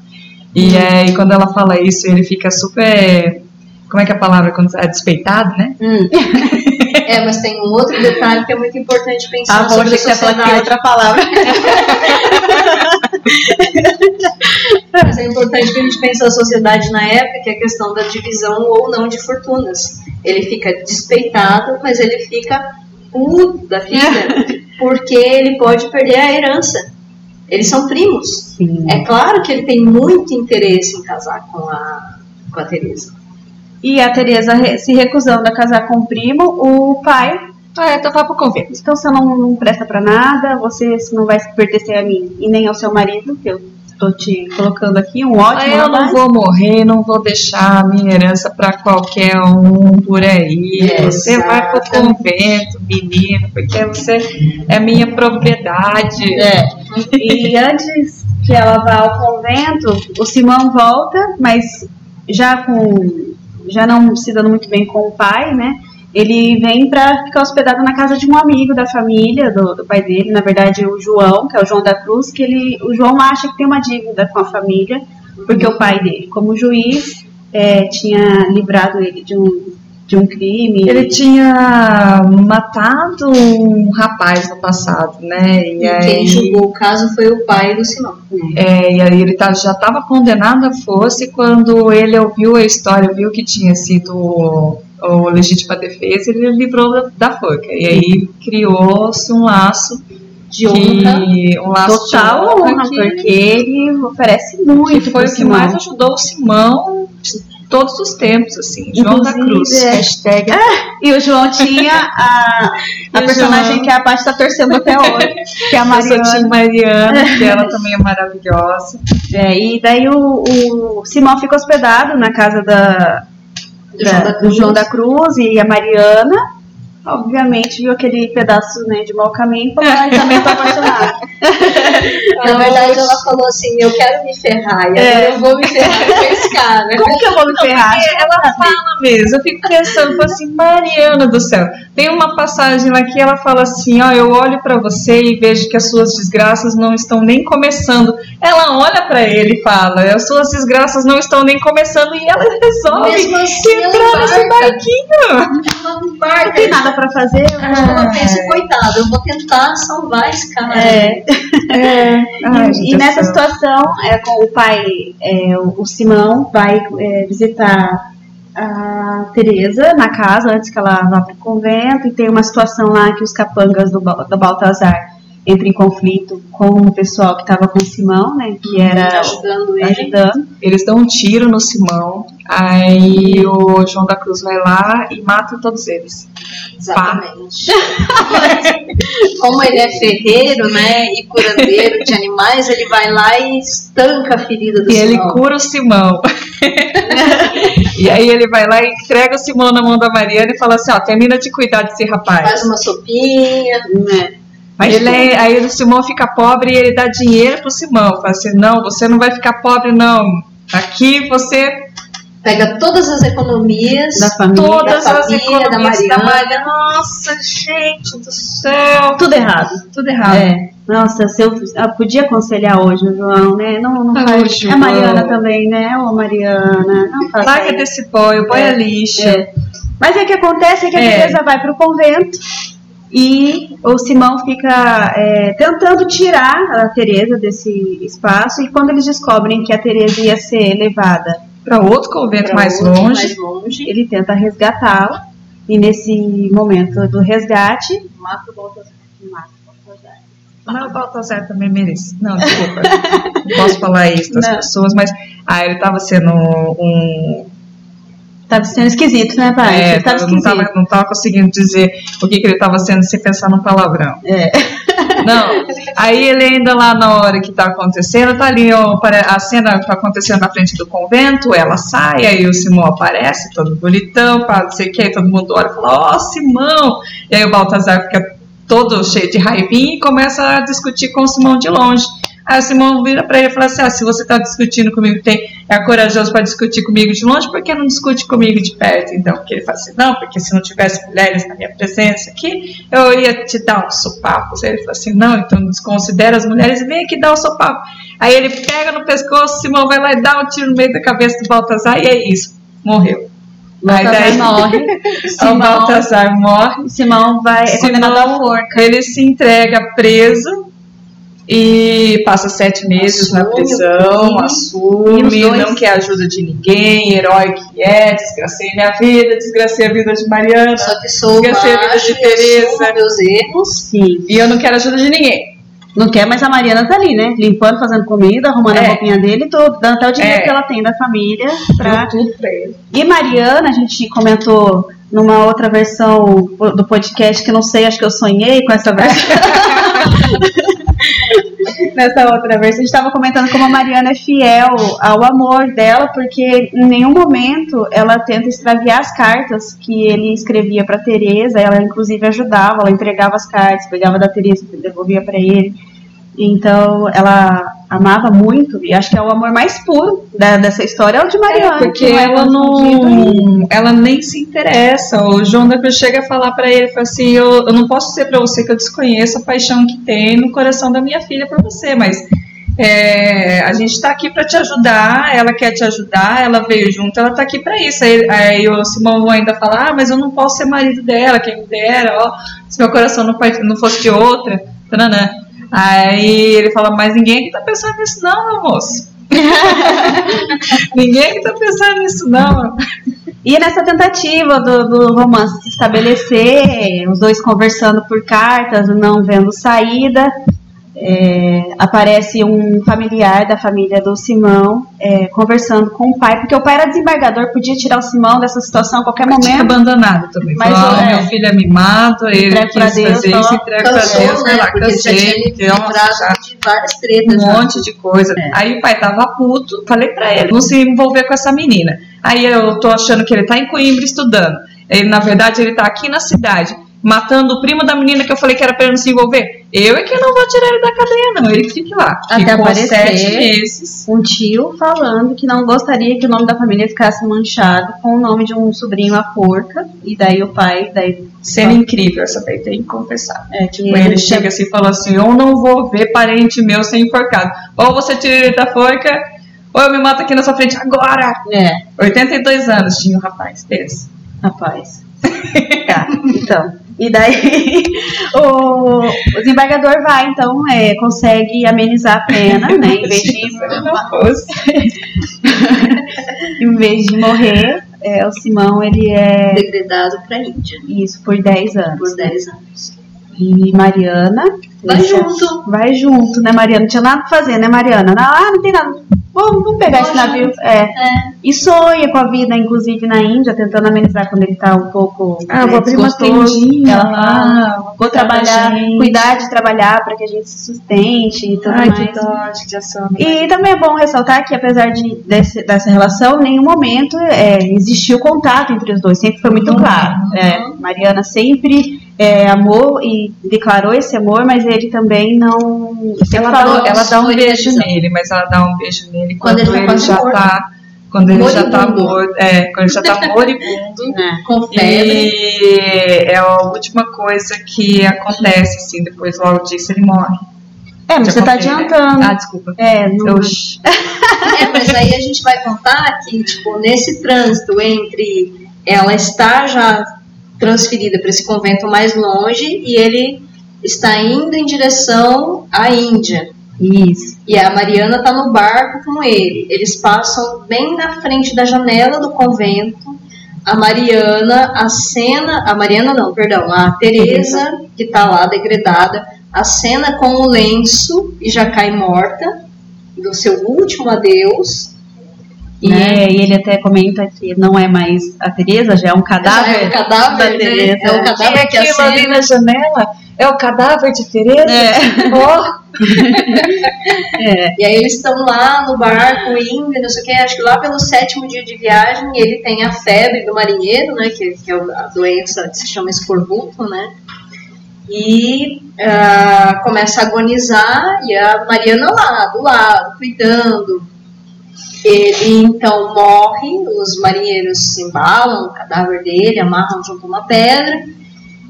Speaker 2: E aí, quando ela fala isso, ele fica super. Como é que é a palavra? Quando é despeitado, né?
Speaker 1: Hum.
Speaker 3: É, mas tem um outro detalhe que é muito importante pensar
Speaker 1: vou
Speaker 3: sobre a sociedade.
Speaker 1: outra palavra.
Speaker 3: Mas é importante que a gente pense na sociedade na época, que é a questão da divisão ou não de fortunas. Ele fica despeitado, mas ele fica puto da filha, porque ele pode perder a herança. Eles são primos.
Speaker 1: Sim.
Speaker 3: É claro que ele tem muito interesse em casar com a, com a Teresa.
Speaker 1: E a Teresa re- se recusando a casar com o primo, o pai
Speaker 2: Ah, então vai pro convento.
Speaker 1: Então você não, não presta pra nada, você não vai pertencer a mim e nem ao seu marido, que eu tô te colocando aqui, um ótimo
Speaker 2: eu não
Speaker 1: rapaz.
Speaker 2: vou morrer, não vou deixar a minha herança pra qualquer um por aí.
Speaker 3: É,
Speaker 2: você vai pro convento, menino, porque você é minha propriedade.
Speaker 1: É. E antes que ela vá ao convento, o Simão volta, mas já com já não se dando muito bem com o pai, né? ele vem pra ficar hospedado na casa de um amigo da família, do, do pai dele, na verdade o João, que é o João da Cruz, que ele, o João acha que tem uma dívida com a família, porque o pai dele, como juiz, é, tinha livrado ele de um, de um crime.
Speaker 2: Ele tinha matado um rapaz no passado, né? E,
Speaker 3: E
Speaker 2: aí,
Speaker 3: quem julgou o caso foi o pai do Simão.
Speaker 2: é, e aí ele tá- já estava condenado à força e quando ele ouviu a história, viu que tinha sido o, o legítima defesa, ele livrou da, da forca. E aí criou-se um laço
Speaker 3: De honra.
Speaker 2: que, um laço
Speaker 1: Total
Speaker 2: de honra,
Speaker 1: honra,
Speaker 2: que,
Speaker 1: porque ele oferece muito.
Speaker 2: que foi o que mais ajudou o Simão todos os tempos, assim. João da
Speaker 1: Inclusive,
Speaker 2: Cruz.
Speaker 1: é.
Speaker 2: Hashtag
Speaker 1: E o João tinha a, a personagem
Speaker 2: João?
Speaker 1: que a Paty tá torcendo até hoje, que é a
Speaker 2: Mariana.
Speaker 1: Mariana.
Speaker 2: Mariana, que ela também é maravilhosa.
Speaker 1: É, e daí o, o Simão fica hospedado na casa da,
Speaker 3: Do
Speaker 1: da-
Speaker 3: João da
Speaker 1: do. João da Cruz e a Mariana. Obviamente viu aquele pedaço né, de mau caminho e falou, ai, também tô apaixonada.
Speaker 3: Na verdade, ela falou assim: Eu quero me ferrar, e
Speaker 1: É.
Speaker 3: eu vou me ferrar esse cara.
Speaker 1: Como que eu vou me ferrar?
Speaker 2: Porque ela fala mesmo, eu fico pensando, assim, Mariana do céu. Tem uma passagem lá que ela fala assim, ó, eu olho pra você e vejo que as suas desgraças não estão nem começando. Ela olha pra ele e fala, as suas desgraças não estão nem começando e ela resolve
Speaker 3: Mesmo assim,
Speaker 2: entrar nesse barquinho.
Speaker 3: Ela
Speaker 1: Não tem nada pra fazer. eu
Speaker 3: ela pensa, coitado, eu vou tentar salvar esse cara.
Speaker 1: É,
Speaker 2: Ai,
Speaker 1: e, e nessa
Speaker 2: céu.
Speaker 1: situação, é, com o pai, é, o, o Simão, vai é, visitar a Teresa na casa antes que ela vá para o convento e tem uma situação lá que os capangas do, do Baltazar entram em conflito com o pessoal que estava com o Simão, né, que era
Speaker 3: ajudando ele.
Speaker 1: ajudando.
Speaker 2: Eles dão um tiro no Simão, aí o João da Cruz vai lá e mata todos eles.
Speaker 3: Exatamente. Como ele é ferreiro, né, e curandeiro de animais, ele vai lá e estanca a ferida do
Speaker 2: E ele
Speaker 3: Simão.
Speaker 2: cura o Simão. e aí ele vai lá e entrega o Simão na mão da Mariana e fala assim, ó, termina de cuidar desse rapaz.
Speaker 3: Faz uma sopinha.
Speaker 1: Né.
Speaker 2: Aí, ele, é, aí o Simão fica pobre e ele dá dinheiro pro Simão. Fala assim, não, você não vai ficar pobre, não. Aqui você
Speaker 3: Pega todas as economias
Speaker 1: Da família.
Speaker 2: todas
Speaker 3: da família,
Speaker 2: economias da
Speaker 3: Mariana.
Speaker 2: Nossa, gente do céu.
Speaker 1: Tudo errado.
Speaker 2: Tudo errado.
Speaker 1: É. Nossa, se eu, eu podia aconselhar hoje o João, né? Não, não faz.
Speaker 2: João.
Speaker 1: A Mariana também, né? Ô, Mariana, não faça
Speaker 2: Larga desse pó, põe
Speaker 1: É,
Speaker 2: a lixa.
Speaker 1: É. Mas é que acontece é que a
Speaker 2: É.
Speaker 1: Vai pro convento e o Simão fica é, tentando tirar a Teresa desse espaço e quando eles descobrem que a Teresa ia ser levada,
Speaker 2: Pra outro convento
Speaker 3: pra
Speaker 2: mais
Speaker 3: outro,
Speaker 2: longe.
Speaker 3: mais longe.
Speaker 1: ele tenta resgatá-la e nesse momento do resgate mata o Baltazar. O Baltazar.
Speaker 2: Mas o Baltazar também merece. Não, desculpa. não posso falar isso das
Speaker 1: Não.
Speaker 2: pessoas, mas ah, ele tava sendo um.
Speaker 1: Tava sendo esquisito, né, pai?
Speaker 2: é,
Speaker 1: Tava
Speaker 2: não, tava, não tava conseguindo dizer o que, que ele tava sendo sem pensar num palavrão.
Speaker 1: É.
Speaker 2: Não. Aí ele ainda lá na hora que tá acontecendo, tá ali ó, a cena tá acontecendo na frente do convento, ela sai, aí o Simão aparece, todo bonitão, pá, não sei o que, aí todo mundo olha e fala, ó, Simão! E aí o Baltazar fica todo cheio de raivinha e começa a discutir com o Simão de longe. Aí o Simão vira pra ele e fala assim: ah, se você tá discutindo comigo, tem, é corajoso pra discutir comigo de longe, por que não discute comigo de perto? Então, porque ele fala assim: não, porque se não tivesse mulheres na minha presença aqui, eu ia te dar um sopapo. Aí ele fala assim: não, então desconsidera as mulheres e vem aqui dar um sopapo. Aí ele pega no pescoço, Simão vai lá e dá um tiro no meio da cabeça do Baltazar, e é isso, morreu.
Speaker 1: Baltazar
Speaker 2: daí-
Speaker 1: morre.
Speaker 2: O
Speaker 1: Simão,
Speaker 2: Baltazar morre.
Speaker 1: Simão vai, é forca.
Speaker 2: Ele se entrega preso e passa sete meses na
Speaker 3: Assume o
Speaker 2: prisão, assume,
Speaker 1: E dois-
Speaker 2: não quer ajuda de ninguém, herói que é, desgracei minha vida, desgracei a vida de Mariana,
Speaker 3: Só que sou
Speaker 2: Esqueci a vida de
Speaker 3: assumo meus erros.
Speaker 1: Sim.
Speaker 2: e eu não quero ajuda de ninguém.
Speaker 1: Não quer, mas a Mariana tá ali, né? Limpando, fazendo comida, arrumando
Speaker 2: É.
Speaker 1: a roupinha dele tudo, dando até o dinheiro
Speaker 2: É.
Speaker 1: que ela tem da família pra.
Speaker 2: Tudo pra ele.
Speaker 1: E Mariana, a gente comentou numa outra versão do podcast que não sei, acho que eu sonhei com essa versão. Nessa outra versão, a gente estava comentando como a Mariana é fiel ao amor dela, porque em nenhum momento ela tenta extraviar as cartas que ele escrevia para Teresa. Ela inclusive ajudava, ela entregava as cartas, pegava da Teresa, devolvia para ele. Então ela amava muito, e acho que é o amor mais puro da- dessa história, é o de Mariana.
Speaker 2: É, porque
Speaker 1: que é
Speaker 2: ela não, ela nem se interessa. O João da Cruz chega a falar pra ele, fala assim, eu, eu não posso dizer pra você que eu desconheço a paixão que tem no coração da minha filha por você, mas é, a gente tá aqui pra te ajudar, ela quer te ajudar, ela veio junto, ela tá aqui pra isso. Aí, aí o Simão ainda fala, ah, mas eu não posso ser marido dela, quem me dera, ó, se meu coração não, não fosse de outra, tananã. Aí ele fala, mas ninguém aqui tá pensando nisso não, meu moço. ninguém aqui tá pensando nisso não.
Speaker 1: E nessa tentativa do, do romance se estabelecer, os dois conversando por cartas, não vendo saída, é, aparece um familiar da família do Simão é, conversando com o pai, porque o pai era desembargador, podia tirar o Simão dessa situação a qualquer
Speaker 2: Tinha
Speaker 1: momento.
Speaker 2: abandonado também.
Speaker 1: Mas, é.
Speaker 2: meu filho é mimado, ele quis
Speaker 1: Deus,
Speaker 2: fazer
Speaker 1: só
Speaker 2: isso, entrega pra Deus,
Speaker 3: né?
Speaker 2: lá, cansei, porque, nossa,
Speaker 3: de várias
Speaker 2: um
Speaker 3: tretas. já.
Speaker 2: monte de coisa. Aí o pai tava puto, falei pra ele, não se envolver com essa menina. Aí eu tô achando que ele tá em Coimbra estudando. Ele, na verdade, ele tá aqui na cidade, matando o primo da menina que eu falei que era pra ele não se envolver. Eu é que não vou tirar ele da cadeia, não. Ele que fique lá.
Speaker 1: Até aparecer.
Speaker 2: sete meses.
Speaker 1: Um tio falando que não gostaria que o nome da família ficasse manchado com o nome de um sobrinho a porca, e daí o pai, daí
Speaker 2: Sendo incrível essa daí, tem que confessar.
Speaker 1: é,
Speaker 2: Tipo, ele chega assim e fala assim: Eu não vou ver parente meu ser enforcado. Ou você tira ele da forca, ou eu me mato aqui na sua frente agora.
Speaker 1: É,
Speaker 2: 82 anos tinha o rapaz, pensa.
Speaker 1: rapaz. tá, então. E daí o, o desembargador vai, então, é, consegue amenizar a pena, né? Em vez de, em vez de morrer, é, o Simão ele é
Speaker 3: Degradado pra Índia
Speaker 1: isso por 10 anos.
Speaker 3: por 10 anos.
Speaker 1: E Mariana.
Speaker 3: Vai junto.
Speaker 1: Vai junto, né, Mariana? Não tinha nada pra fazer, né, Mariana? Não, ah, não tem nada. Vamos, vamos pegar
Speaker 3: Vou
Speaker 1: esse navio. É.
Speaker 3: É.
Speaker 1: E sonha com a vida, inclusive, na Índia, tentando amenizar quando ele tá um pouco.
Speaker 2: Ah, vou abrir uma tendinha
Speaker 1: Ela
Speaker 2: lá,
Speaker 1: fala,
Speaker 2: vou
Speaker 1: trabalhar,
Speaker 2: gente."
Speaker 1: cuidar de trabalhar para que a gente se sustente e tudo
Speaker 2: Ai,
Speaker 1: mais.
Speaker 2: que dó, de que ação.
Speaker 1: E também é bom ressaltar que, apesar de, desse- dessa relação, em nenhum momento é, existiu contato entre os dois, sempre foi muito
Speaker 2: Uhum.
Speaker 1: claro. É, Mariana sempre é, amou e declarou esse amor, mas ele também não.
Speaker 2: Ela
Speaker 1: falou,
Speaker 2: dá, ela dá um beijo nele, mas ela dá um beijo nele
Speaker 3: Quando
Speaker 2: quando,
Speaker 3: ele tá
Speaker 2: ele,
Speaker 3: quase
Speaker 2: já
Speaker 3: morto.
Speaker 2: tá. Quando ele já tá
Speaker 3: Moribundo.
Speaker 2: morto. É, quando ele já tá moribundo.
Speaker 1: né?
Speaker 3: Com febre.
Speaker 2: E é a última coisa que acontece, assim, depois logo disso ele morre.
Speaker 1: É, mas
Speaker 2: Já
Speaker 1: você tá
Speaker 2: né?
Speaker 1: adiantando.
Speaker 2: Ah, desculpa.
Speaker 1: É, não.
Speaker 3: É, mas aí a gente vai contar que, tipo, nesse trânsito entre ela estar já transferida para esse convento mais longe e ele está indo em direção à Índia.
Speaker 1: Isso.
Speaker 3: E a Mariana está no barco com ele. Eles passam bem na frente da janela do convento. A Mariana acena, a Mariana não, perdão, a Teresa, que está lá degradada, acena com o lenço e já cai morta do seu último adeus.
Speaker 1: E,
Speaker 3: né?
Speaker 1: e ele até comenta que não é mais a Teresa, já é um cadáver.
Speaker 3: é o cadáver,
Speaker 1: da
Speaker 3: né?
Speaker 1: Teresa.
Speaker 3: É o cadáver que
Speaker 2: aquilo ali na janela é o cadáver de Tereza?
Speaker 1: É.
Speaker 2: Ó,
Speaker 3: E aí eles estão lá no barco indo, não sei o que, acho que lá pelo sétimo dia de viagem ele tem a febre do marinheiro, né, que, que é a doença que se chama escorbuto, né, e ah, começa a agonizar e a Mariana lá, do lado, cuidando. Ele então morre, os marinheiros embalam o cadáver dele, amarram junto a uma pedra,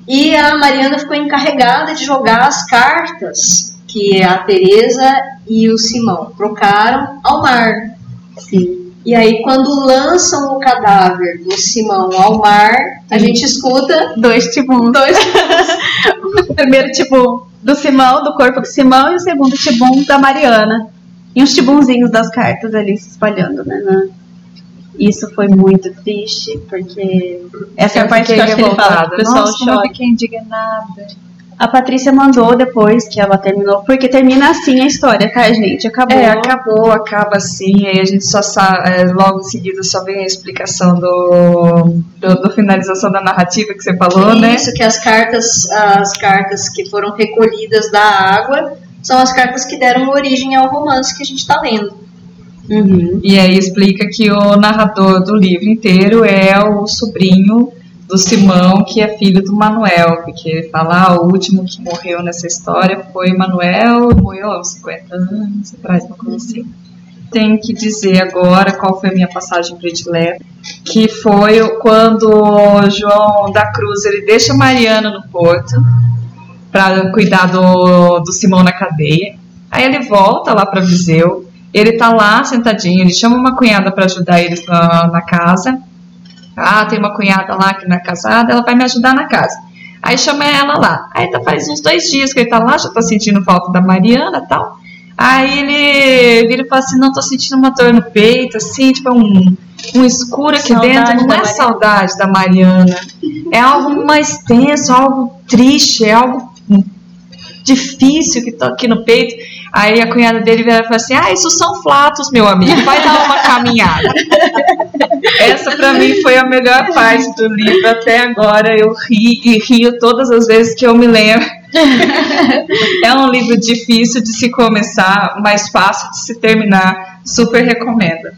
Speaker 3: e a Mariana ficou encarregada de jogar as cartas que a Teresa e o Simão trocaram ao mar.
Speaker 1: Sim.
Speaker 3: E aí, quando lançam o cadáver do Simão ao mar, a gente escuta
Speaker 1: Dois tibuns.
Speaker 3: dois.
Speaker 1: O primeiro tibum do Simão, do corpo do Simão, e o segundo tibum da Mariana. E uns tibunzinhos das cartas ali se espalhando, né? na- Isso foi muito triste, porque essa é a parte que eu acho que ele fala, o pessoal
Speaker 2: Nossa, como eu
Speaker 1: chora.
Speaker 2: fiquei indignada.
Speaker 1: A Patrícia mandou depois que ela terminou, porque termina assim a história, tá, gente? Acabou.
Speaker 2: É, acabou, acaba assim, aí a gente só sabe, logo em seguida só vem a explicação do, do, do finalização da narrativa que você falou, né?
Speaker 3: Isso que as cartas, as cartas que foram recolhidas da água são as cartas que deram origem ao romance que a gente está lendo.
Speaker 1: Uhum.
Speaker 2: E aí explica que o narrador do livro inteiro é o sobrinho do Simão, que é filho do Manuel, porque ele fala, ah, o último que morreu nessa história foi Manuel, morreu aos 50 anos atrás, uma coisa assim. Tenho que dizer agora qual foi a minha passagem predileta, que foi quando João da Cruz ele deixa Mariana no porto para cuidar do, do Simão na cadeia. Aí ele volta lá para Viseu, ele tá lá sentadinho, ele chama uma cunhada para ajudar eles na, na casa. Ah, tem uma cunhada lá que não é casada, ela vai me ajudar na casa. Aí chama ela lá. Aí tá, faz uns dois dias que ele tá lá, já tá sentindo falta da Mariana e tal. Aí ele vira e fala assim, não, tô sentindo uma dor no peito, assim, tipo um, um escuro aqui saudade dentro. Não é Mariana. saudade da Mariana. É algo mais tenso, algo triste, é algo difícil que tá aqui no peito. Aí a cunhada dele vira e assim: Ah, isso são flatos, meu amigo, vai dar uma caminhada. Essa para mim foi a melhor parte do livro até agora. Eu ri e rio todas as vezes que eu me lembro. é um livro difícil de se começar, mas fácil de se terminar. Super recomendo.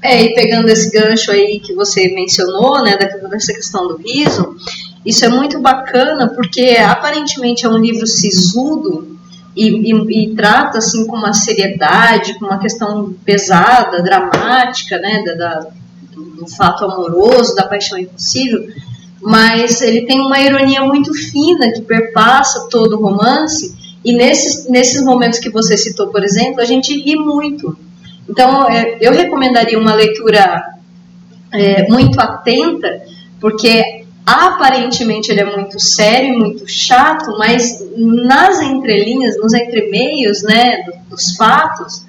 Speaker 3: É, e pegando esse gancho aí que você mencionou, né, dessa questão do riso, isso é muito bacana porque aparentemente é um livro sisudo e, e, e, trata assim com uma seriedade, com uma questão pesada, dramática, né, da, da, do fato amoroso, da paixão impossível, mas ele tem uma ironia muito fina que perpassa todo o romance e nesses, nesses momentos que você citou, por exemplo, a gente ri muito. Então, é, eu recomendaria uma leitura é, muito atenta, porque aparentemente ele é muito sério e muito chato, mas nas entrelinhas, nos entremeios, né, dos fatos,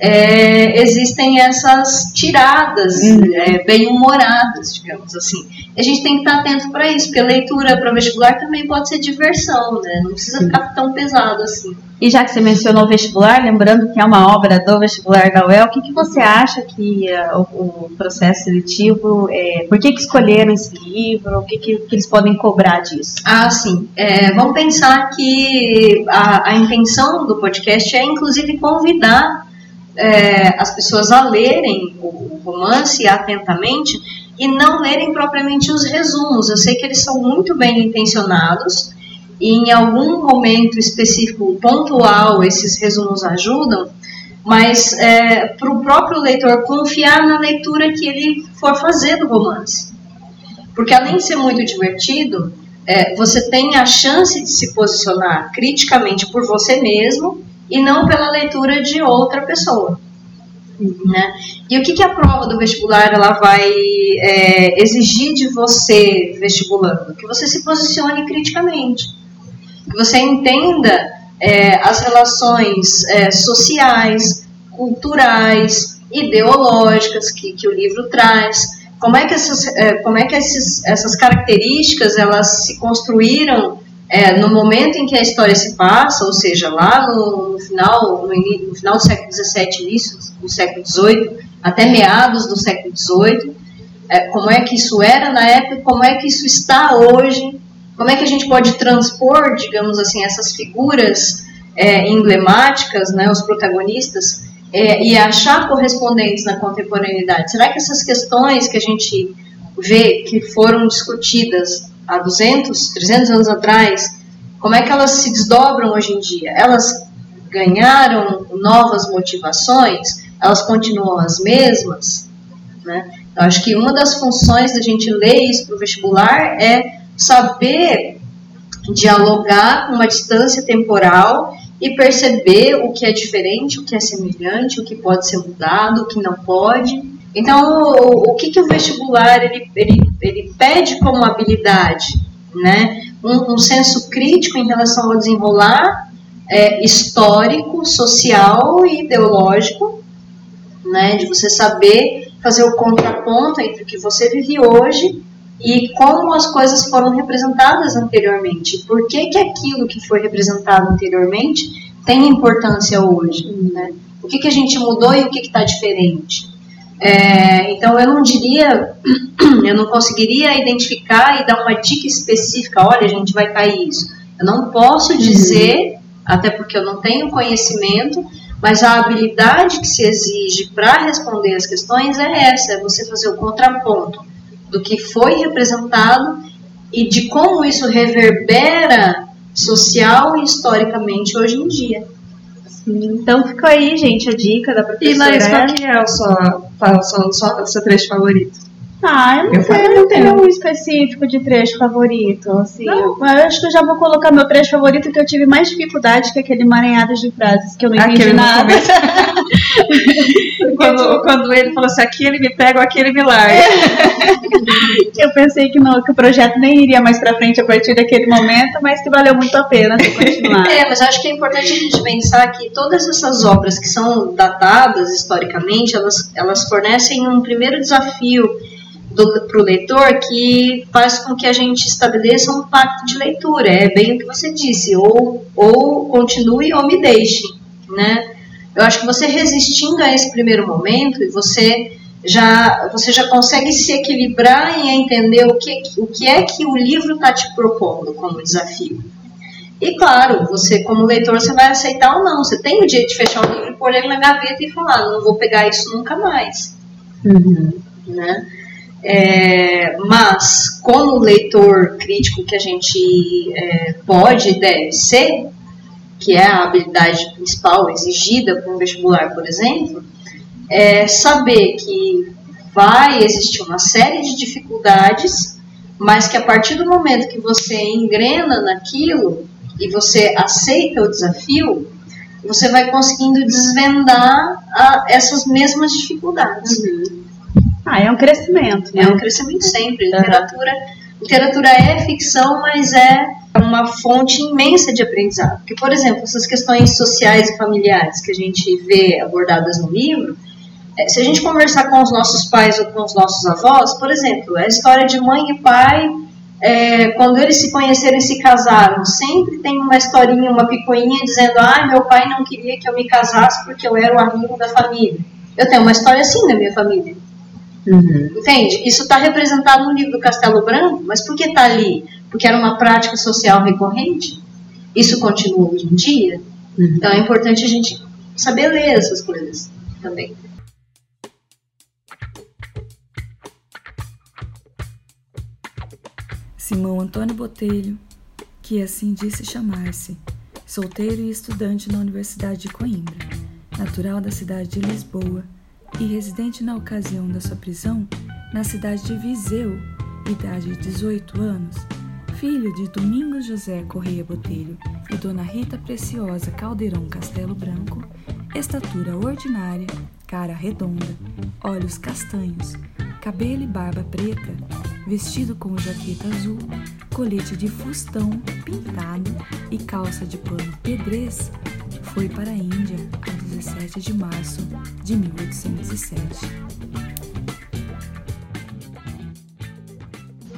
Speaker 3: é, existem essas tiradas uhum. é, bem humoradas, digamos assim. A gente tem que estar atento para isso, porque a leitura para vestibular também pode ser diversão, né? Não precisa ficar tão pesado assim.
Speaker 1: E já que você mencionou o vestibular, lembrando que é uma obra do vestibular da UEL, o que, que você acha que uh, o, processo seletivo, é, por que, que escolheram esse livro, o que, que, que eles podem cobrar disso?
Speaker 3: Ah, sim. É, vamos pensar que a, a intenção do podcast é, inclusive, convidar é, as pessoas a lerem o romance atentamente e não lerem propriamente os resumos. Eu sei que eles são muito bem intencionados e em algum momento específico, pontual, esses resumos ajudam, mas é, para o próprio leitor confiar na leitura que ele for fazer do romance. Porque além de ser muito divertido, é, você tem a chance de se posicionar criticamente por você mesmo e não pela leitura de outra pessoa. Né? E o que, que a prova do vestibular ela vai é, exigir de você, vestibulando? Que você se posicione criticamente, você entenda é, as relações é, sociais, culturais, ideológicas que, que o livro traz, como é que essas, é, como é que esses, essas características elas se construíram é, no momento em que a história se passa, ou seja, lá no, no final, no, no, final do século XVII, início do século XVIII, até meados do século XVIII, é, como é que isso era na época, como é que isso está hoje, como é que a gente pode transpor, digamos assim, essas figuras é, emblemáticas, né, os protagonistas, é, e achar correspondentes na contemporaneidade. Será que essas questões que a gente vê que foram discutidas há 200, 300 anos atrás, como é que elas se desdobram hoje em dia? Elas ganharam novas motivações? Elas continuam as mesmas? Né? Eu acho que uma das funções da gente ler isso para o vestibular é saber dialogar com uma distância temporal e perceber o que é diferente, o que é semelhante, o que pode ser mudado, o que não pode, então, o, o que, que o vestibular ele, ele, ele pede como habilidade? Né? Um, um senso crítico em relação ao desenrolar é, histórico, social e ideológico, né? de você saber fazer o contraponto entre o que você vive hoje e como as coisas foram representadas anteriormente. Por que, que aquilo que foi representado anteriormente tem importância hoje? Né? O que, que a gente mudou e o que está diferente? É, então eu não diria, eu não conseguiria identificar e dar uma dica específica, olha, a gente vai cair isso. Eu não posso uhum. dizer, uhum. até porque eu não tenho conhecimento, mas a habilidade que se exige para responder as questões é essa, é você fazer o contraponto. Do que foi representado e de como isso reverbera social e historicamente hoje em dia.
Speaker 1: Então ficou aí, gente, a dica da professora.
Speaker 2: E Laís, qual que é o seu, seu, seu, seu trecho favorito?
Speaker 1: Ah, eu não sei, eu não tenho um específico de trecho favorito. Assim, eu, eu acho que eu já vou colocar meu trecho favorito que eu tive mais dificuldade que aquele emaranhado de frases que eu não entendi
Speaker 2: Aquele
Speaker 1: nada.
Speaker 2: quando, quando ele falou assim, aqui ele me pega, aqui ele me larga.
Speaker 1: Eu pensei que, no, que o projeto nem iria mais pra frente a partir daquele momento, mas que valeu muito a pena continuar.
Speaker 3: É, mas acho que é importante a gente pensar que todas essas obras que são datadas historicamente, elas, elas fornecem um primeiro desafio para o leitor que faz com que a gente estabeleça um pacto de leitura. É bem o que você disse, ou, ou continue ou me deixe, né? Eu acho que você resistindo a esse primeiro momento e você já você já consegue se equilibrar e entender o que, o que é que o livro está te propondo como desafio. E claro, você como leitor você vai aceitar ou não. Você tem o direito de fechar o livro pôr ele na gaveta e falar, não vou pegar isso nunca mais. Né? É, mas, como leitor crítico que a gente é, pode e deve ser, que é a habilidade principal exigida para um vestibular, por exemplo, é saber que vai existir uma série de dificuldades, mas que a partir do momento que você engrena naquilo e você aceita o desafio, você vai conseguindo desvendar a, essas mesmas dificuldades.
Speaker 1: Ah, é um crescimento, né?
Speaker 3: É um crescimento sempre. Literatura, literatura é ficção, mas é uma fonte imensa de aprendizado. Porque, por exemplo, essas questões sociais e familiares que a gente vê abordadas no livro, eh, se a gente conversar com os nossos pais ou com os nossos avós, por exemplo, a história de mãe e pai, é, quando eles se conheceram e se casaram, sempre tem uma historinha, uma picuinha dizendo: ah, meu pai não queria que eu me casasse porque eu era o amigo da família. Eu tenho uma história assim na minha família. Entende? Isso está representado no livro do Castelo Branco, mas por que está ali? Porque era uma prática social recorrente? Isso continua hoje em dia? Então é importante a gente saber ler essas coisas também.
Speaker 5: Simão Antônio Botelho, que assim disse chamar-se, solteiro e estudante na Universidade de Coimbra, natural da cidade de Lisboa e residente na ocasião da sua prisão na cidade de Viseu, idade de 18 anos, filho de Domingos José Correia Botelho e Dona Rita Preciosa Caldeirão Castelo Branco, estatura ordinária, cara redonda, olhos castanhos, cabelo e barba preta, vestido com jaqueta azul, colete de fustão pintado e calça de pano pedrez, foi para a Índia em 17 de março de 1807.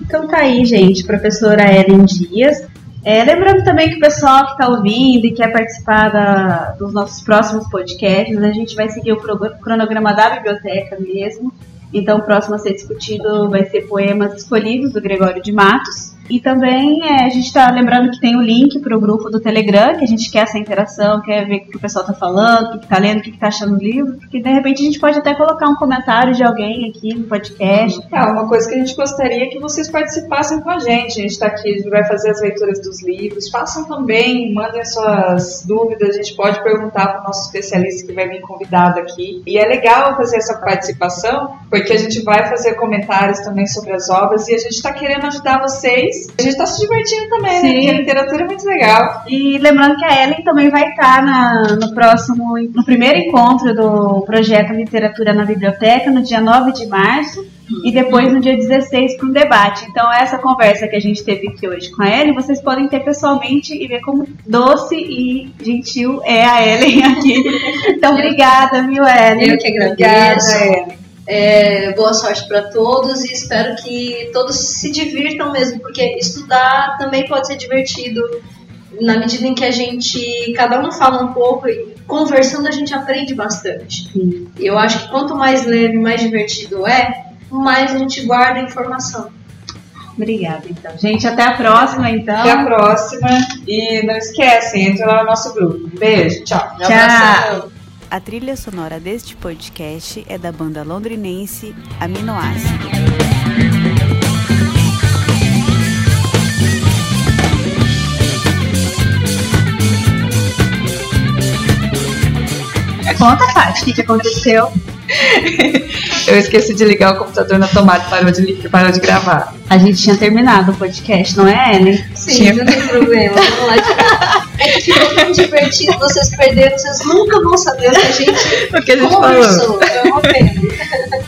Speaker 1: Então tá aí, gente, professora Ellen Dias. É, lembrando também que o pessoal que está ouvindo e quer participar da- dos nossos próximos podcasts, a gente vai seguir o cronograma da biblioteca mesmo. Então, o próximo a ser discutido vai ser poemas escolhidos do Gregório de Matos. E também é, a gente está lembrando que tem o link para o grupo do Telegram, que a gente quer essa interação, quer ver o que o pessoal está falando, o que está lendo, o que está achando do livro, porque de repente a gente pode até colocar um comentário de alguém aqui no podcast.
Speaker 2: É, uma coisa que a gente gostaria é que vocês participassem com a gente. A gente está aqui, a gente vai fazer as leituras dos livros. Façam também, mandem suas dúvidas. A gente pode perguntar para o nosso especialista que vai vir convidado aqui. E é legal fazer essa participação, porque a gente vai fazer comentários também sobre as obras e a gente está querendo ajudar vocês. A gente está se divertindo também, né?
Speaker 1: Sim.
Speaker 2: Porque a literatura é muito legal.
Speaker 1: E lembrando que a Ellen também vai estar na- no próximo, no primeiro encontro do projeto Literatura na Biblioteca, no dia 9 de março, e depois no dia 16 para um debate. Então, essa conversa que a gente teve aqui hoje com a Ellen, vocês podem ter pessoalmente e ver como doce e gentil é a Ellen aqui. Então, obrigada, viu, Ellen?
Speaker 3: Eu que agradeço. É, boa sorte para todos e espero que todos se divirtam mesmo, porque estudar também pode ser divertido na medida em que a gente, cada um fala um pouco e conversando a gente aprende bastante.
Speaker 1: Sim.
Speaker 3: E eu acho que quanto mais leve, mais divertido é, mais a gente guarda informação.
Speaker 1: Obrigada, então. Gente, até a próxima, então.
Speaker 2: Até a próxima. E não esquece, entra lá no nosso grupo. Beijo, tchau.
Speaker 1: Tchau.
Speaker 6: A trilha sonora deste podcast é da banda londrinense Aminoácido.
Speaker 1: Conta, Paty, o que, aconteceu?
Speaker 2: Eu esqueci de ligar o computador na tomada, parou de, parou de gravar.
Speaker 1: A gente tinha terminado o podcast, não é, Ellen?
Speaker 3: Sim,
Speaker 2: tinha...
Speaker 3: não tem problema. Vamos lá é de tão divertido, vocês perderam, vocês nunca vão saber o que a gente
Speaker 2: O que a gente falou.
Speaker 3: conversou. É uma pena.